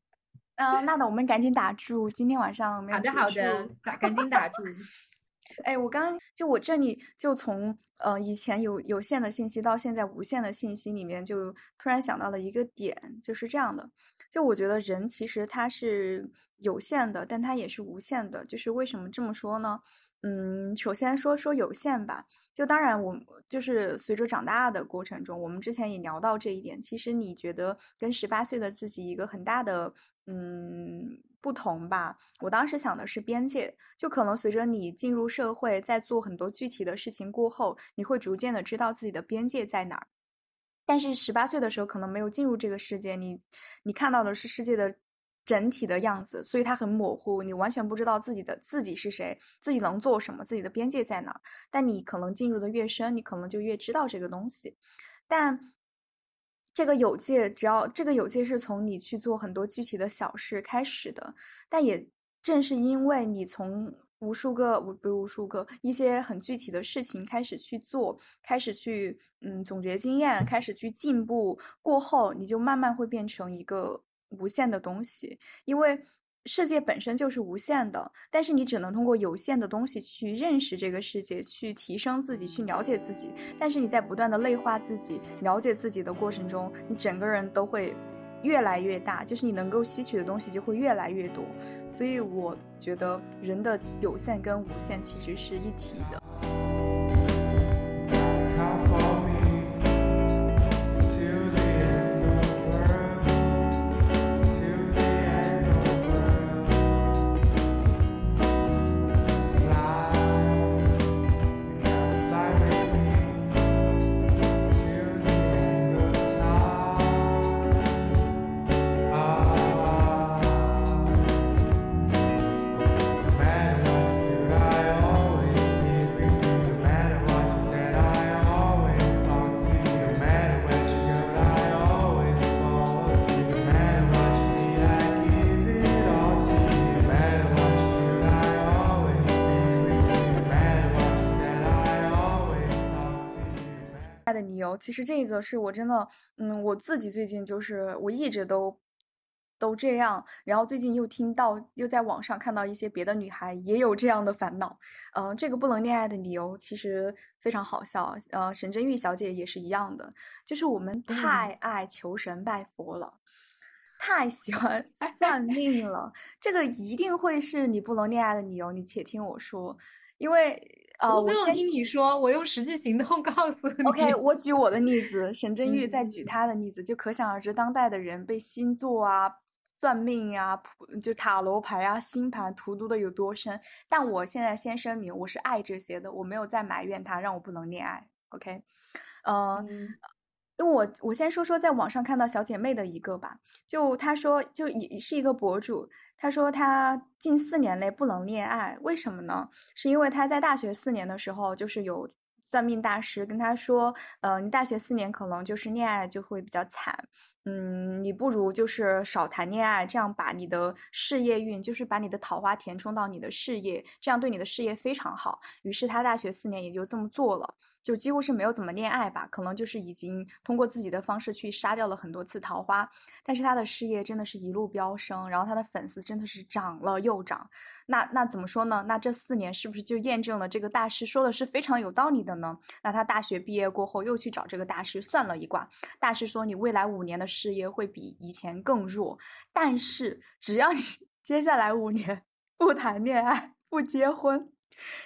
嗯，那的我们赶紧打住，今天晚上没有好的好的，打赶紧打住。哎，我刚就我这里就从呃以前有有限的信息到现在无限的信息里面，就突然想到了一个点，就是这样的。就我觉得人其实他是有限的，但他也是无限的。就是为什么这么说呢？嗯，首先说说有限吧。就当然，我就是随着长大的过程中，我们之前也聊到这一点。其实你觉得跟十八岁的自己一个很大的嗯不同吧。我当时想的是边界，就可能随着你进入社会，在做很多具体的事情过后，你会逐渐的知道自己的边界在哪儿。但是十八岁的时候可能没有进入这个世界，你你看到的是世界的整体的样子，所以它很模糊，你完全不知道自己的自己是谁，自己能做什么，自己的边界在哪儿。但你可能进入的越深，你可能就越知道这个东西。但这个有界，只要这个有界是从你去做很多具体的小事开始的，但也正是因为你从。无数个，无不无数个一些很具体的事情开始去做，开始去嗯总结经验，开始去进步过后，你就慢慢会变成一个无限的东西。因为世界本身就是无限的，但是你只能通过有限的东西去认识这个世界，去提升自己，去了解自己。但是你在不断的内化自己、了解自己的过程中，你整个人都会。越来越大，就是你能够吸取的东西就会越来越多，所以我觉得人的有限跟无限其实是一体的。其实这个是我真的，嗯，我自己最近就是我一直都都这样，然后最近又听到又在网上看到一些别的女孩也有这样的烦恼，嗯，这个不能恋爱的理由其实非常好笑，呃，沈真玉小姐也是一样的，就是我们太爱求神拜佛了，太喜欢 算命了，这个一定会是你不能恋爱的理由，你且听我说，因为。我不用听你说，我用实际行动告诉你。OK，我举我的例子，沈 振玉再举他的例子，就可想而知，当代的人被星座啊、算命呀、就塔罗牌啊、星盘荼毒的有多深。但我现在先声明，我是爱这些的，我没有在埋怨他让我不能恋爱。OK，嗯，因为我我先说说在网上看到小姐妹的一个吧，就她说，就也是一个博主。她说她近四年内不能恋爱，为什么呢？是因为她在大学四年的时候，就是有算命大师跟他说，呃，你大学四年可能就是恋爱就会比较惨，嗯，你不如就是少谈恋爱，这样把你的事业运，就是把你的桃花填充到你的事业，这样对你的事业非常好。于是他大学四年也就这么做了。就几乎是没有怎么恋爱吧，可能就是已经通过自己的方式去杀掉了很多次桃花，但是他的事业真的是一路飙升，然后他的粉丝真的是涨了又涨。那那怎么说呢？那这四年是不是就验证了这个大师说的是非常有道理的呢？那他大学毕业过后又去找这个大师算了一卦，大师说你未来五年的事业会比以前更弱，但是只要你 接下来五年不谈恋爱不结婚。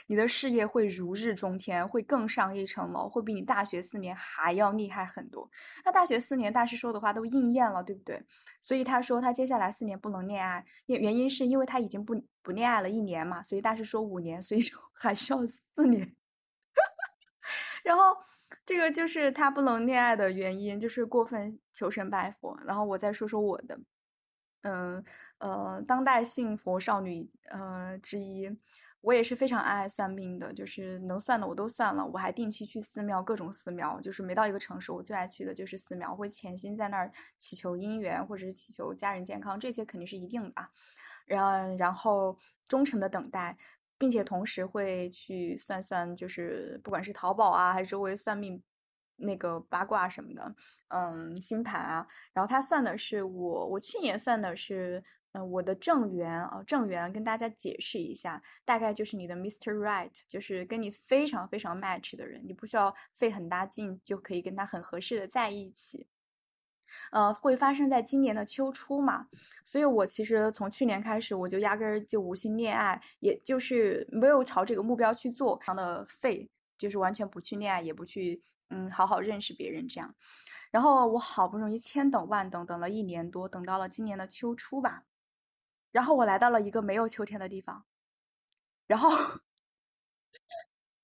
你的事业会如日中天，会更上一层楼，会比你大学四年还要厉害很多。那大学四年大师说的话都应验了，对不对？所以他说他接下来四年不能恋爱，原原因是因为他已经不不恋爱了一年嘛，所以大师说五年，所以就 还需要四年。然后这个就是他不能恋爱的原因，就是过分求神拜佛。然后我再说说我的，嗯呃，当代信佛少女呃之一。我也是非常爱算命的，就是能算的我都算了。我还定期去寺庙，各种寺庙，就是每到一个城市，我最爱去的就是寺庙，会潜心在那儿祈求姻缘，或者是祈求家人健康，这些肯定是一定的啊。然然后忠诚的等待，并且同时会去算算，就是不管是淘宝啊，还是周围算命那个八卦什么的，嗯，星盘啊。然后他算的是我，我去年算的是。嗯，我的正缘啊，正缘跟大家解释一下，大概就是你的 Mr. Right，就是跟你非常非常 match 的人，你不需要费很大劲就可以跟他很合适的在一起。呃，会发生在今年的秋初嘛，所以我其实从去年开始，我就压根儿就无心恋爱，也就是没有朝这个目标去做，非常的废，就是完全不去恋爱，也不去嗯好好认识别人这样。然后我好不容易千等万等，等了一年多，等到了今年的秋初吧。然后我来到了一个没有秋天的地方，然后，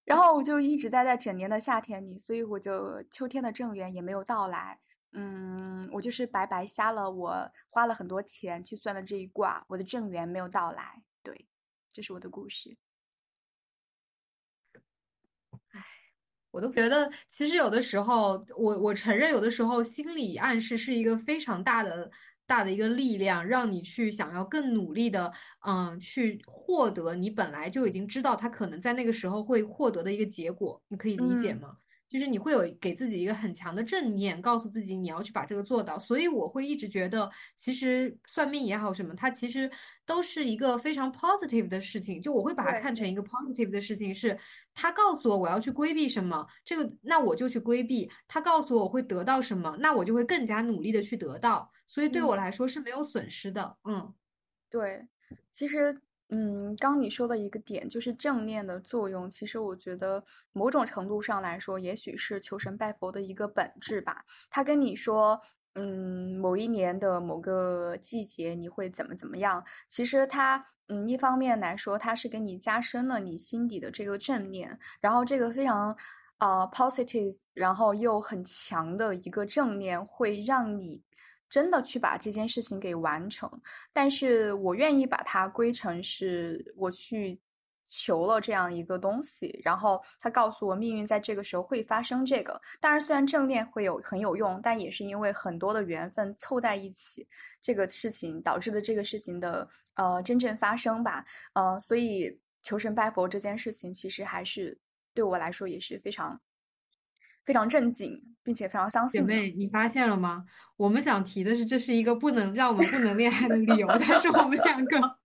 然后我就一直待在整年的夏天里，所以我就秋天的正缘也没有到来。嗯，我就是白白瞎了，我花了很多钱去算的这一卦，我的正缘没有到来。对，这是我的故事。唉，我都觉得，其实有的时候，我我承认，有的时候心理暗示是一个非常大的大的一个力量，让你去想要更努力的，嗯，去获得你本来就已经知道他可能在那个时候会获得的一个结果。你可以理解吗？就是你会有给自己一个很强的正念，告诉自己你要去把这个做到。所以我会一直觉得，其实算命也好什么，它其实都是一个非常 positive 的事情。就我会把它看成一个 positive 的事情，是它告诉我我要去规避什么，这个那我就去规避。它告诉我我会得到什么，那我就会更加努力的去得到。所以对我来说是没有损失的。嗯，对，其实。嗯，刚你说的一个点就是正念的作用，其实我觉得某种程度上来说，也许是求神拜佛的一个本质吧。他跟你说，嗯，某一年的某个季节你会怎么怎么样，其实他，嗯，一方面来说，他是给你加深了你心底的这个正念，然后这个非常，呃，positive，然后又很强的一个正念，会让你。真的去把这件事情给完成，但是我愿意把它归成是我去求了这样一个东西，然后他告诉我命运在这个时候会发生这个。当然，虽然正念会有很有用，但也是因为很多的缘分凑在一起，这个事情导致的这个事情的呃真正发生吧。呃，所以求神拜佛这件事情，其实还是对我来说也是非常。非常正经，并且非常相信。姐妹，你发现了吗？我们想提的是，这是一个不能 让我们不能恋爱的理由，但是我们两个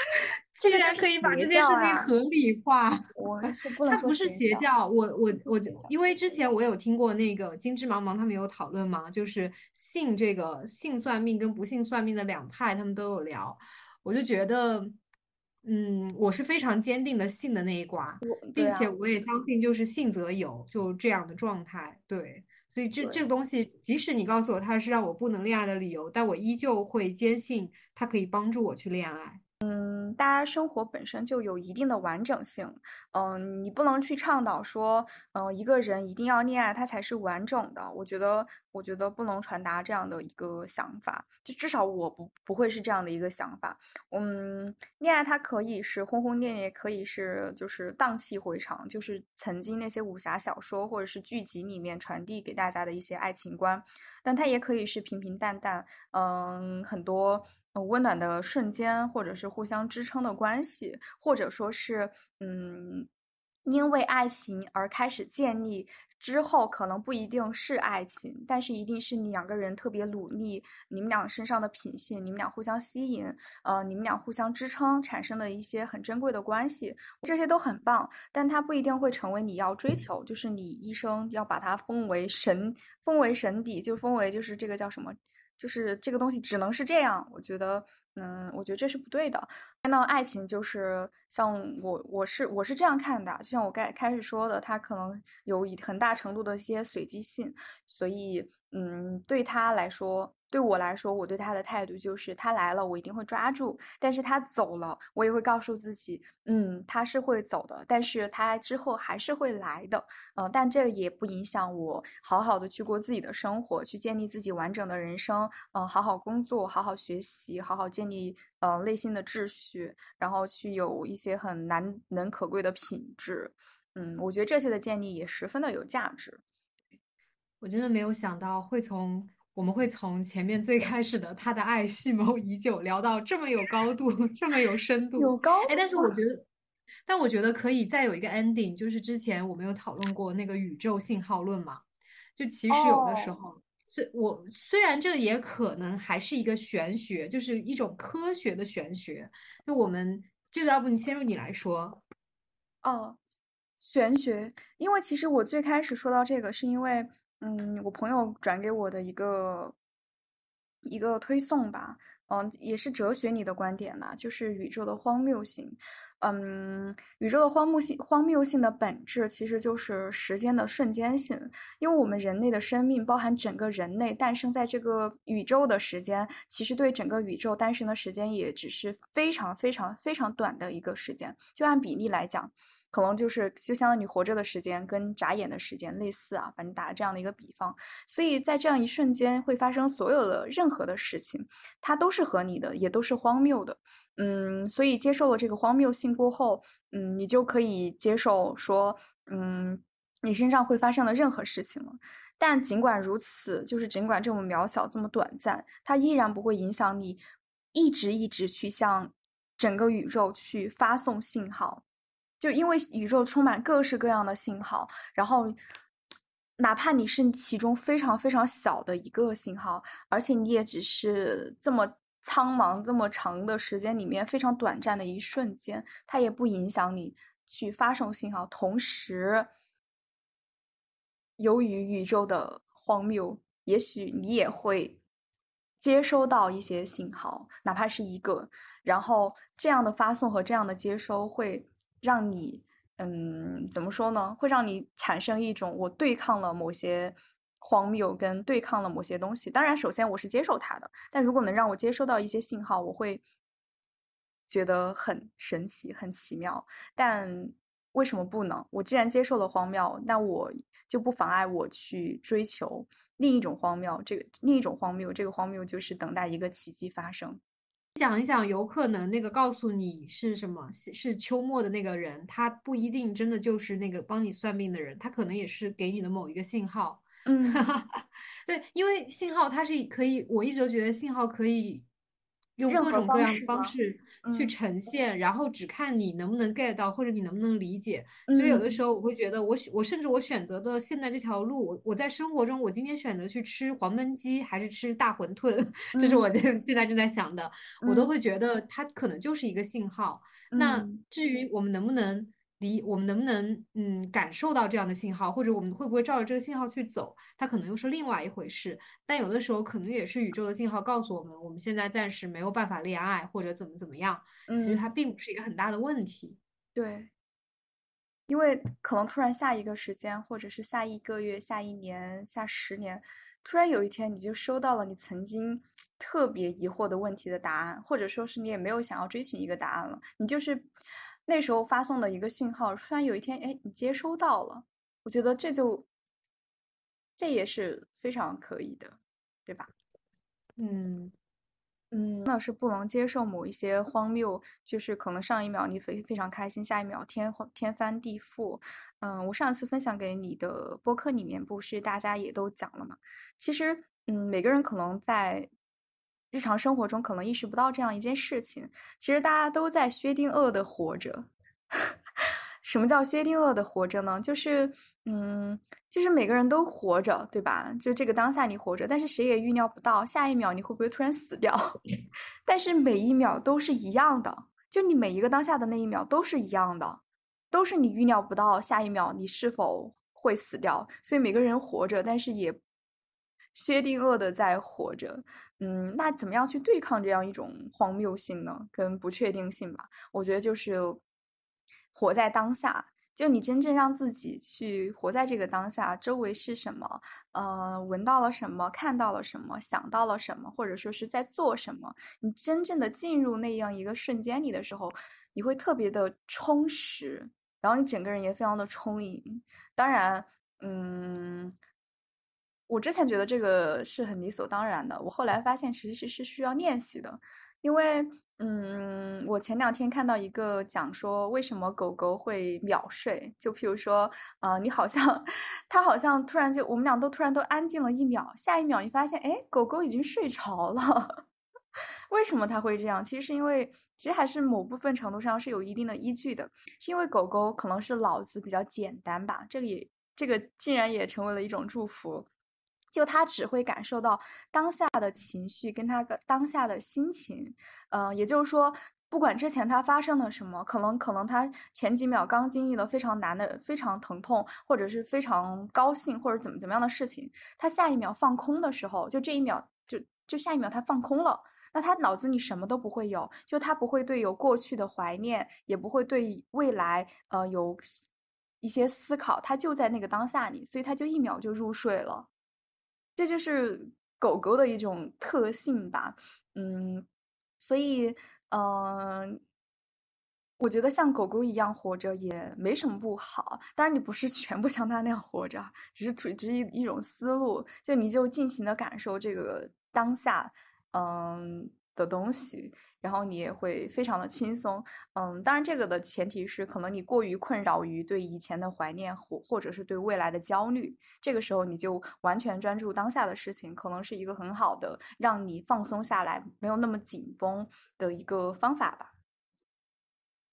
竟然可以把这件事情合理化。我 是不能说不是邪教。我我我，因为之前我有听过那个金枝茫茫他们有讨论嘛，就是信这个信算命跟不信算命的两派，他们都有聊。我就觉得。嗯，我是非常坚定的信的那一卦，并且我也相信就是信则有，就这样的状态。对，所以这这个东西，即使你告诉我它是让我不能恋爱的理由，但我依旧会坚信它可以帮助我去恋爱。嗯，大家生活本身就有一定的完整性，嗯，你不能去倡导说，嗯，一个人一定要恋爱他才是完整的。我觉得，我觉得不能传达这样的一个想法，就至少我不不会是这样的一个想法。嗯，恋爱它可以是轰轰烈烈，可以是就是荡气回肠，就是曾经那些武侠小说或者是剧集里面传递给大家的一些爱情观，但它也可以是平平淡淡，嗯，很多。温暖的瞬间，或者是互相支撑的关系，或者说是，嗯，因为爱情而开始建立之后，可能不一定是爱情，但是一定是你两个人特别努力，你们俩身上的品性，你们俩互相吸引，呃，你们俩互相支撑产生的一些很珍贵的关系，这些都很棒，但它不一定会成为你要追求，就是你一生要把它封为神，封为神邸，就封为就是这个叫什么？就是这个东西只能是这样，我觉得，嗯，我觉得这是不对的。那爱情就是像我，我是我是这样看的，就像我开开始说的，它可能有很大程度的一些随机性，所以，嗯，对他来说。对我来说，我对他的态度就是，他来了，我一定会抓住；但是他走了，我也会告诉自己，嗯，他是会走的，但是他之后还是会来的，嗯，但这也不影响我好好的去过自己的生活，去建立自己完整的人生，嗯，好好工作，好好学习，好好建立，呃，内心的秩序，然后去有一些很难能可贵的品质，嗯，我觉得这些的建立也十分的有价值。我真的没有想到会从。我们会从前面最开始的他的爱蓄谋已久聊到这么有高度，这么有深度，有高。哎，但是我觉得，但我觉得可以再有一个 ending，就是之前我们有讨论过那个宇宙信号论嘛，就其实有的时候，虽我虽然这也可能还是一个玄学，就是一种科学的玄学，就我们这个要不你先入你来说，哦，玄学，因为其实我最开始说到这个是因为。嗯，我朋友转给我的一个一个推送吧，嗯，也是哲学你的观点呐，就是宇宙的荒谬性。嗯，宇宙的荒谬性，荒谬性的本质其实就是时间的瞬间性。因为我们人类的生命包含整个人类诞生在这个宇宙的时间，其实对整个宇宙诞生的时间也只是非常非常非常短的一个时间。就按比例来讲，可能就是就相当于你活着的时间跟眨眼的时间类似啊。反正打这样的一个比方，所以在这样一瞬间会发生所有的任何的事情，它都是合理的，也都是荒谬的。嗯，所以接受了这个荒谬性过后，嗯，你就可以接受说，嗯，你身上会发生的任何事情了。但尽管如此，就是尽管这么渺小、这么短暂，它依然不会影响你一直一直去向整个宇宙去发送信号。就因为宇宙充满各式各样的信号，然后哪怕你是其中非常非常小的一个信号，而且你也只是这么。苍茫这么长的时间里面，非常短暂的一瞬间，它也不影响你去发送信号。同时，由于宇宙的荒谬，也许你也会接收到一些信号，哪怕是一个。然后，这样的发送和这样的接收，会让你，嗯，怎么说呢？会让你产生一种我对抗了某些。荒谬跟对抗了某些东西，当然，首先我是接受它的。但如果能让我接收到一些信号，我会觉得很神奇、很奇妙。但为什么不能？我既然接受了荒谬，那我就不妨碍我去追求另一种荒谬。这个另一种荒谬，这个荒谬就是等待一个奇迹发生。想一想，有可能那个告诉你是什么是秋末的那个人，他不一定真的就是那个帮你算命的人，他可能也是给你的某一个信号。嗯，对，因为信号它是可以，我一直都觉得信号可以用各种各样的方式去呈现，然后只看你能不能 get 到，或者你能不能理解。所以有的时候我会觉得，我选我甚至我选择的现在这条路，我在生活中，我今天选择去吃黄焖鸡还是吃大馄饨，这是我现在正在想的，我都会觉得它可能就是一个信号。那至于我们能不能？离我们能不能嗯感受到这样的信号，或者我们会不会照着这个信号去走，它可能又是另外一回事。但有的时候可能也是宇宙的信号告诉我们，我们现在暂时没有办法恋爱，或者怎么怎么样。其实它并不是一个很大的问题。对，因为可能突然下一个时间，或者是下一个月、下一年、下十年，突然有一天你就收到了你曾经特别疑惑的问题的答案，或者说是你也没有想要追寻一个答案了，你就是。那时候发送的一个讯号，突然有一天，哎，你接收到了，我觉得这就，这也是非常可以的，对吧？嗯嗯，那是不能接受某一些荒谬，就是可能上一秒你非非常开心，下一秒天天翻地覆。嗯，我上次分享给你的播客里面，不是大家也都讲了嘛？其实，嗯，每个人可能在。日常生活中可能意识不到这样一件事情，其实大家都在薛定谔的活着。什么叫薛定谔的活着呢？就是，嗯，就是每个人都活着，对吧？就这个当下你活着，但是谁也预料不到下一秒你会不会突然死掉。但是每一秒都是一样的，就你每一个当下的那一秒都是一样的，都是你预料不到下一秒你是否会死掉。所以每个人活着，但是也。薛定谔的在活着，嗯，那怎么样去对抗这样一种荒谬性呢？跟不确定性吧？我觉得就是活在当下，就你真正让自己去活在这个当下，周围是什么，呃，闻到了什么，看到了什么，想到了什么，或者说是在做什么，你真正的进入那样一个瞬间里的时候，你会特别的充实，然后你整个人也非常的充盈。当然，嗯。我之前觉得这个是很理所当然的，我后来发现其实是是需要练习的，因为，嗯，我前两天看到一个讲说为什么狗狗会秒睡，就譬如说，啊，你好像，它好像突然就我们俩都突然都安静了一秒，下一秒你发现，哎，狗狗已经睡着了，为什么它会这样？其实是因为，其实还是某部分程度上是有一定的依据的，是因为狗狗可能是脑子比较简单吧，这里这个竟然也成为了一种祝福。就他只会感受到当下的情绪跟他的当下的心情，嗯，也就是说，不管之前他发生了什么，可能可能他前几秒刚经历了非常难的、非常疼痛，或者是非常高兴，或者怎么怎么样的事情，他下一秒放空的时候，就这一秒就就下一秒他放空了，那他脑子里什么都不会有，就他不会对有过去的怀念，也不会对未来呃有一些思考，他就在那个当下里，所以他就一秒就入睡了。这就是狗狗的一种特性吧，嗯，所以嗯。我觉得像狗狗一样活着也没什么不好，当然你不是 全部像它那样活着，只是只是一一种思路，就你就尽情的感受这个当下，嗯的东西，然后你也会非常的轻松，嗯，当然这个的前提是可能你过于困扰于对以前的怀念或或者是对未来的焦虑，这个时候你就完全专注当下的事情，可能是一个很好的让你放松下来，没有那么紧绷的一个方法吧。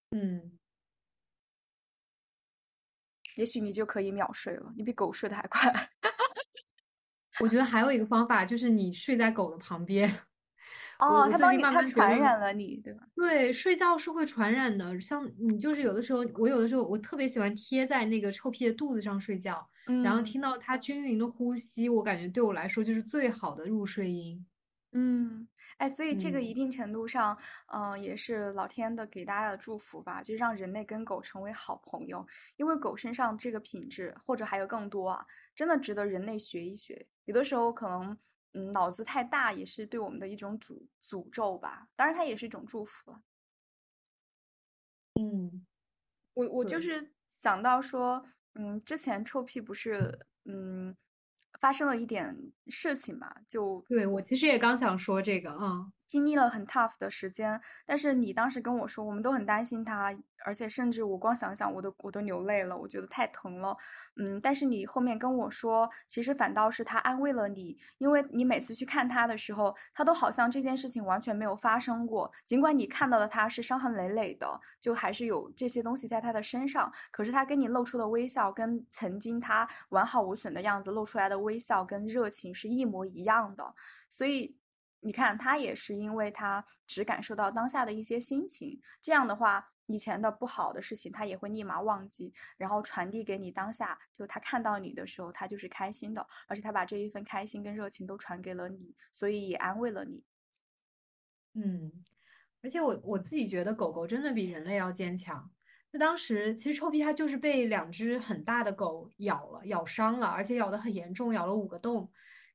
嗯，也许你就可以秒睡了，你比狗睡得还快。我觉得还有一个方法就是你睡在狗的旁边。哦，它帮你它传染了你，对吧？对，睡觉是会传染的。像你就是有的时候，我有的时候我特别喜欢贴在那个臭屁的肚子上睡觉，然后听到它均匀的呼吸，我感觉对我来说就是最好的入睡音。嗯。哎，所以这个一定程度上，嗯，也是老天的给大家的祝福吧，就让人类跟狗成为好朋友。因为狗身上这个品质，或者还有更多啊，真的值得人类学一学。有的时候可能，嗯，脑子太大也是对我们的一种诅诅咒吧。当然，它也是一种祝福了。嗯，我我就是想到说，嗯，之前臭屁不是，嗯。发生了一点事情嘛，就对我其实也刚想说这个，嗯。经历了很 tough 的时间，但是你当时跟我说，我们都很担心他，而且甚至我光想想我都我都流泪了，我觉得太疼了，嗯。但是你后面跟我说，其实反倒是他安慰了你，因为你每次去看他的时候，他都好像这件事情完全没有发生过。尽管你看到的他是伤痕累累的，就还是有这些东西在他的身上，可是他跟你露出的微笑，跟曾经他完好无损的样子露出来的微笑跟热情是一模一样的，所以。你看，他也是因为他只感受到当下的一些心情，这样的话，以前的不好的事情他也会立马忘记，然后传递给你当下。就他看到你的时候，他就是开心的，而且他把这一份开心跟热情都传给了你，所以也安慰了你。嗯，而且我我自己觉得狗狗真的比人类要坚强。那当时其实臭屁它就是被两只很大的狗咬了，咬伤了，而且咬得很严重，咬了五个洞。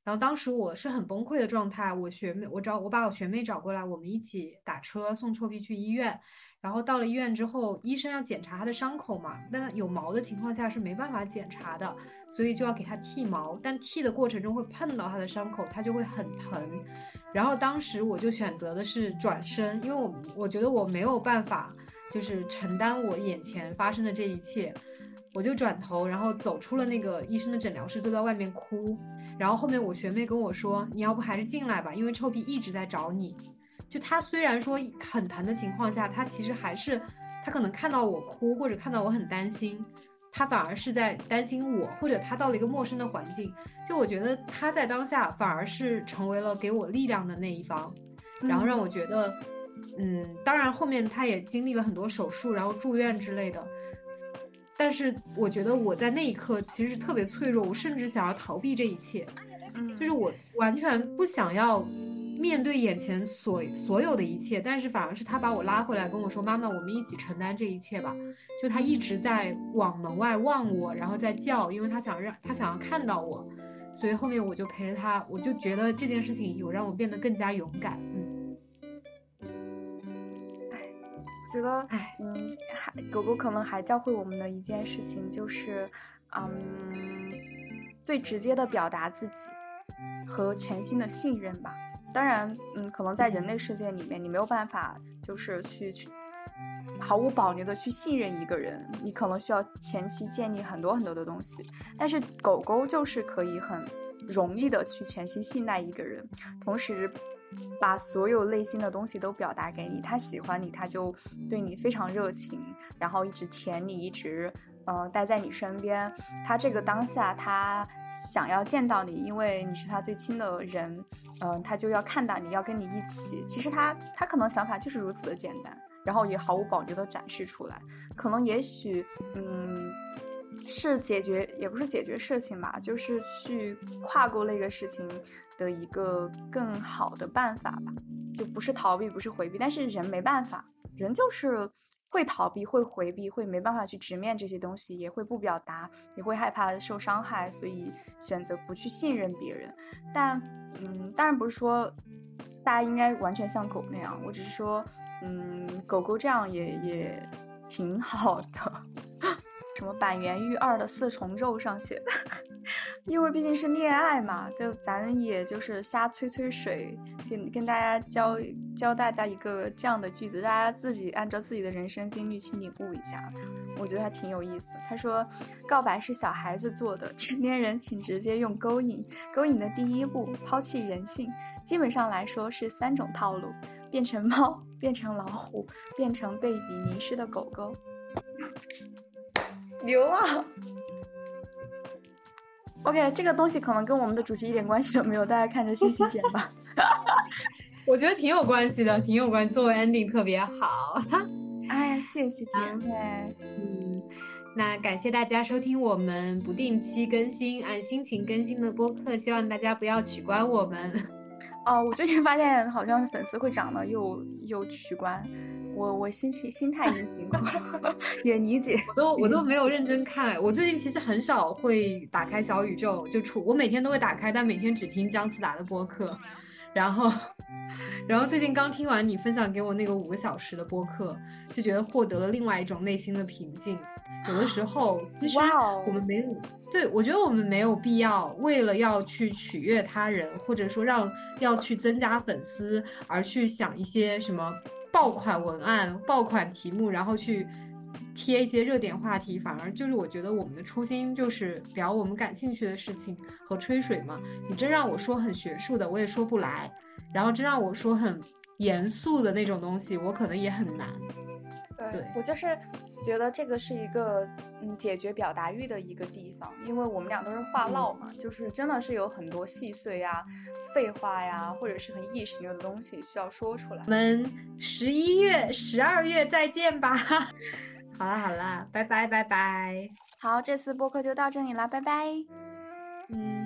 然后当时我是很崩溃的状态，我学妹我找我把我学妹找过来，我们一起打车送臭屁去医院。然后到了医院之后，医生要检查他的伤口嘛，但有毛的情况下是没办法检查的，所以就要给他剃毛。但剃的过程中会碰到他的伤口，他就会很疼。然后当时我就选择的是转身，因为我我觉得我没有办法就是承担我眼前发生的这一切，我就转头，然后走出了那个医生的诊疗室，坐在外面哭。然后后面我学妹跟我说：“你要不还是进来吧，因为臭屁一直在找你。就他虽然说很疼的情况下，他其实还是他可能看到我哭或者看到我很担心，他反而是在担心我，或者他到了一个陌生的环境，就我觉得他在当下反而是成为了给我力量的那一方，然后让我觉得，嗯，当然后面他也经历了很多手术，然后住院之类的。”但是我觉得我在那一刻其实是特别脆弱，我甚至想要逃避这一切，嗯，就是我完全不想要面对眼前所所有的一切，但是反而是他把我拉回来跟我说：“妈妈，我们一起承担这一切吧。”就他一直在往门外望我，然后在叫，因为他想让他想要看到我，所以后面我就陪着他，我就觉得这件事情有让我变得更加勇敢，嗯。觉得，哎，嗯，还狗狗可能还教会我们的一件事情就是，嗯，最直接的表达自己和全新的信任吧。当然，嗯，可能在人类世界里面，你没有办法就是去去毫无保留的去信任一个人，你可能需要前期建立很多很多的东西。但是狗狗就是可以很容易的去全心信赖一个人，同时。把所有内心的东西都表达给你，他喜欢你，他就对你非常热情，然后一直舔你，一直嗯待在你身边。他这个当下，他想要见到你，因为你是他最亲的人，嗯，他就要看到你，要跟你一起。其实他他可能想法就是如此的简单，然后也毫无保留的展示出来。可能也许嗯。是解决，也不是解决事情吧，就是去跨过那个事情的一个更好的办法吧。就不是逃避，不是回避，但是人没办法，人就是会逃避，会回避，会没办法去直面这些东西，也会不表达，也会害怕受伤害，所以选择不去信任别人。但，嗯，当然不是说大家应该完全像狗那样，我只是说，嗯，狗狗这样也也挺好的。什么板垣育二的四重奏上写的，因为毕竟是恋爱嘛，就咱也就是瞎吹吹水，跟跟大家教教大家一个这样的句子，大家自己按照自己的人生经历去领悟一下，我觉得还挺有意思。他说，告白是小孩子做的，成年人请直接用勾引。勾引的第一步，抛弃人性，基本上来说是三种套路：变成猫，变成老虎，变成被雨淋湿的狗狗。牛啊！OK，这个东西可能跟我们的主题一点关系都没有，大家看着心情剪吧。我觉得挺有关系的，挺有关系，作为 ending 特别好。哎呀，谢谢姐妹。嗯，那感谢大家收听我们不定期更新、按心情更新的播客，希望大家不要取关我们。哦，我最近发现好像粉丝会涨的又又取关。我我心情心态已经平复了，也理解。我都我都没有认真看。我最近其实很少会打开小宇宙，就出我每天都会打开，但每天只听姜思达的播客。然后，然后最近刚听完你分享给我那个五个小时的播客，就觉得获得了另外一种内心的平静。有的时候，其实我们没有对我觉得我们没有必要为了要去取悦他人，或者说让要去增加粉丝而去想一些什么。爆款文案、爆款题目，然后去贴一些热点话题，反而就是我觉得我们的初心就是聊我们感兴趣的事情和吹水嘛。你真让我说很学术的，我也说不来；然后真让我说很严肃的那种东西，我可能也很难。对我就是觉得这个是一个嗯解决表达欲的一个地方，因为我们俩都是话唠嘛，就是真的是有很多细碎呀、废话呀，或者是很意识流的东西需要说出来。我们十一月、十二月再见吧。好啦好啦，拜拜拜拜。好，这次播客就到这里啦，拜拜。嗯。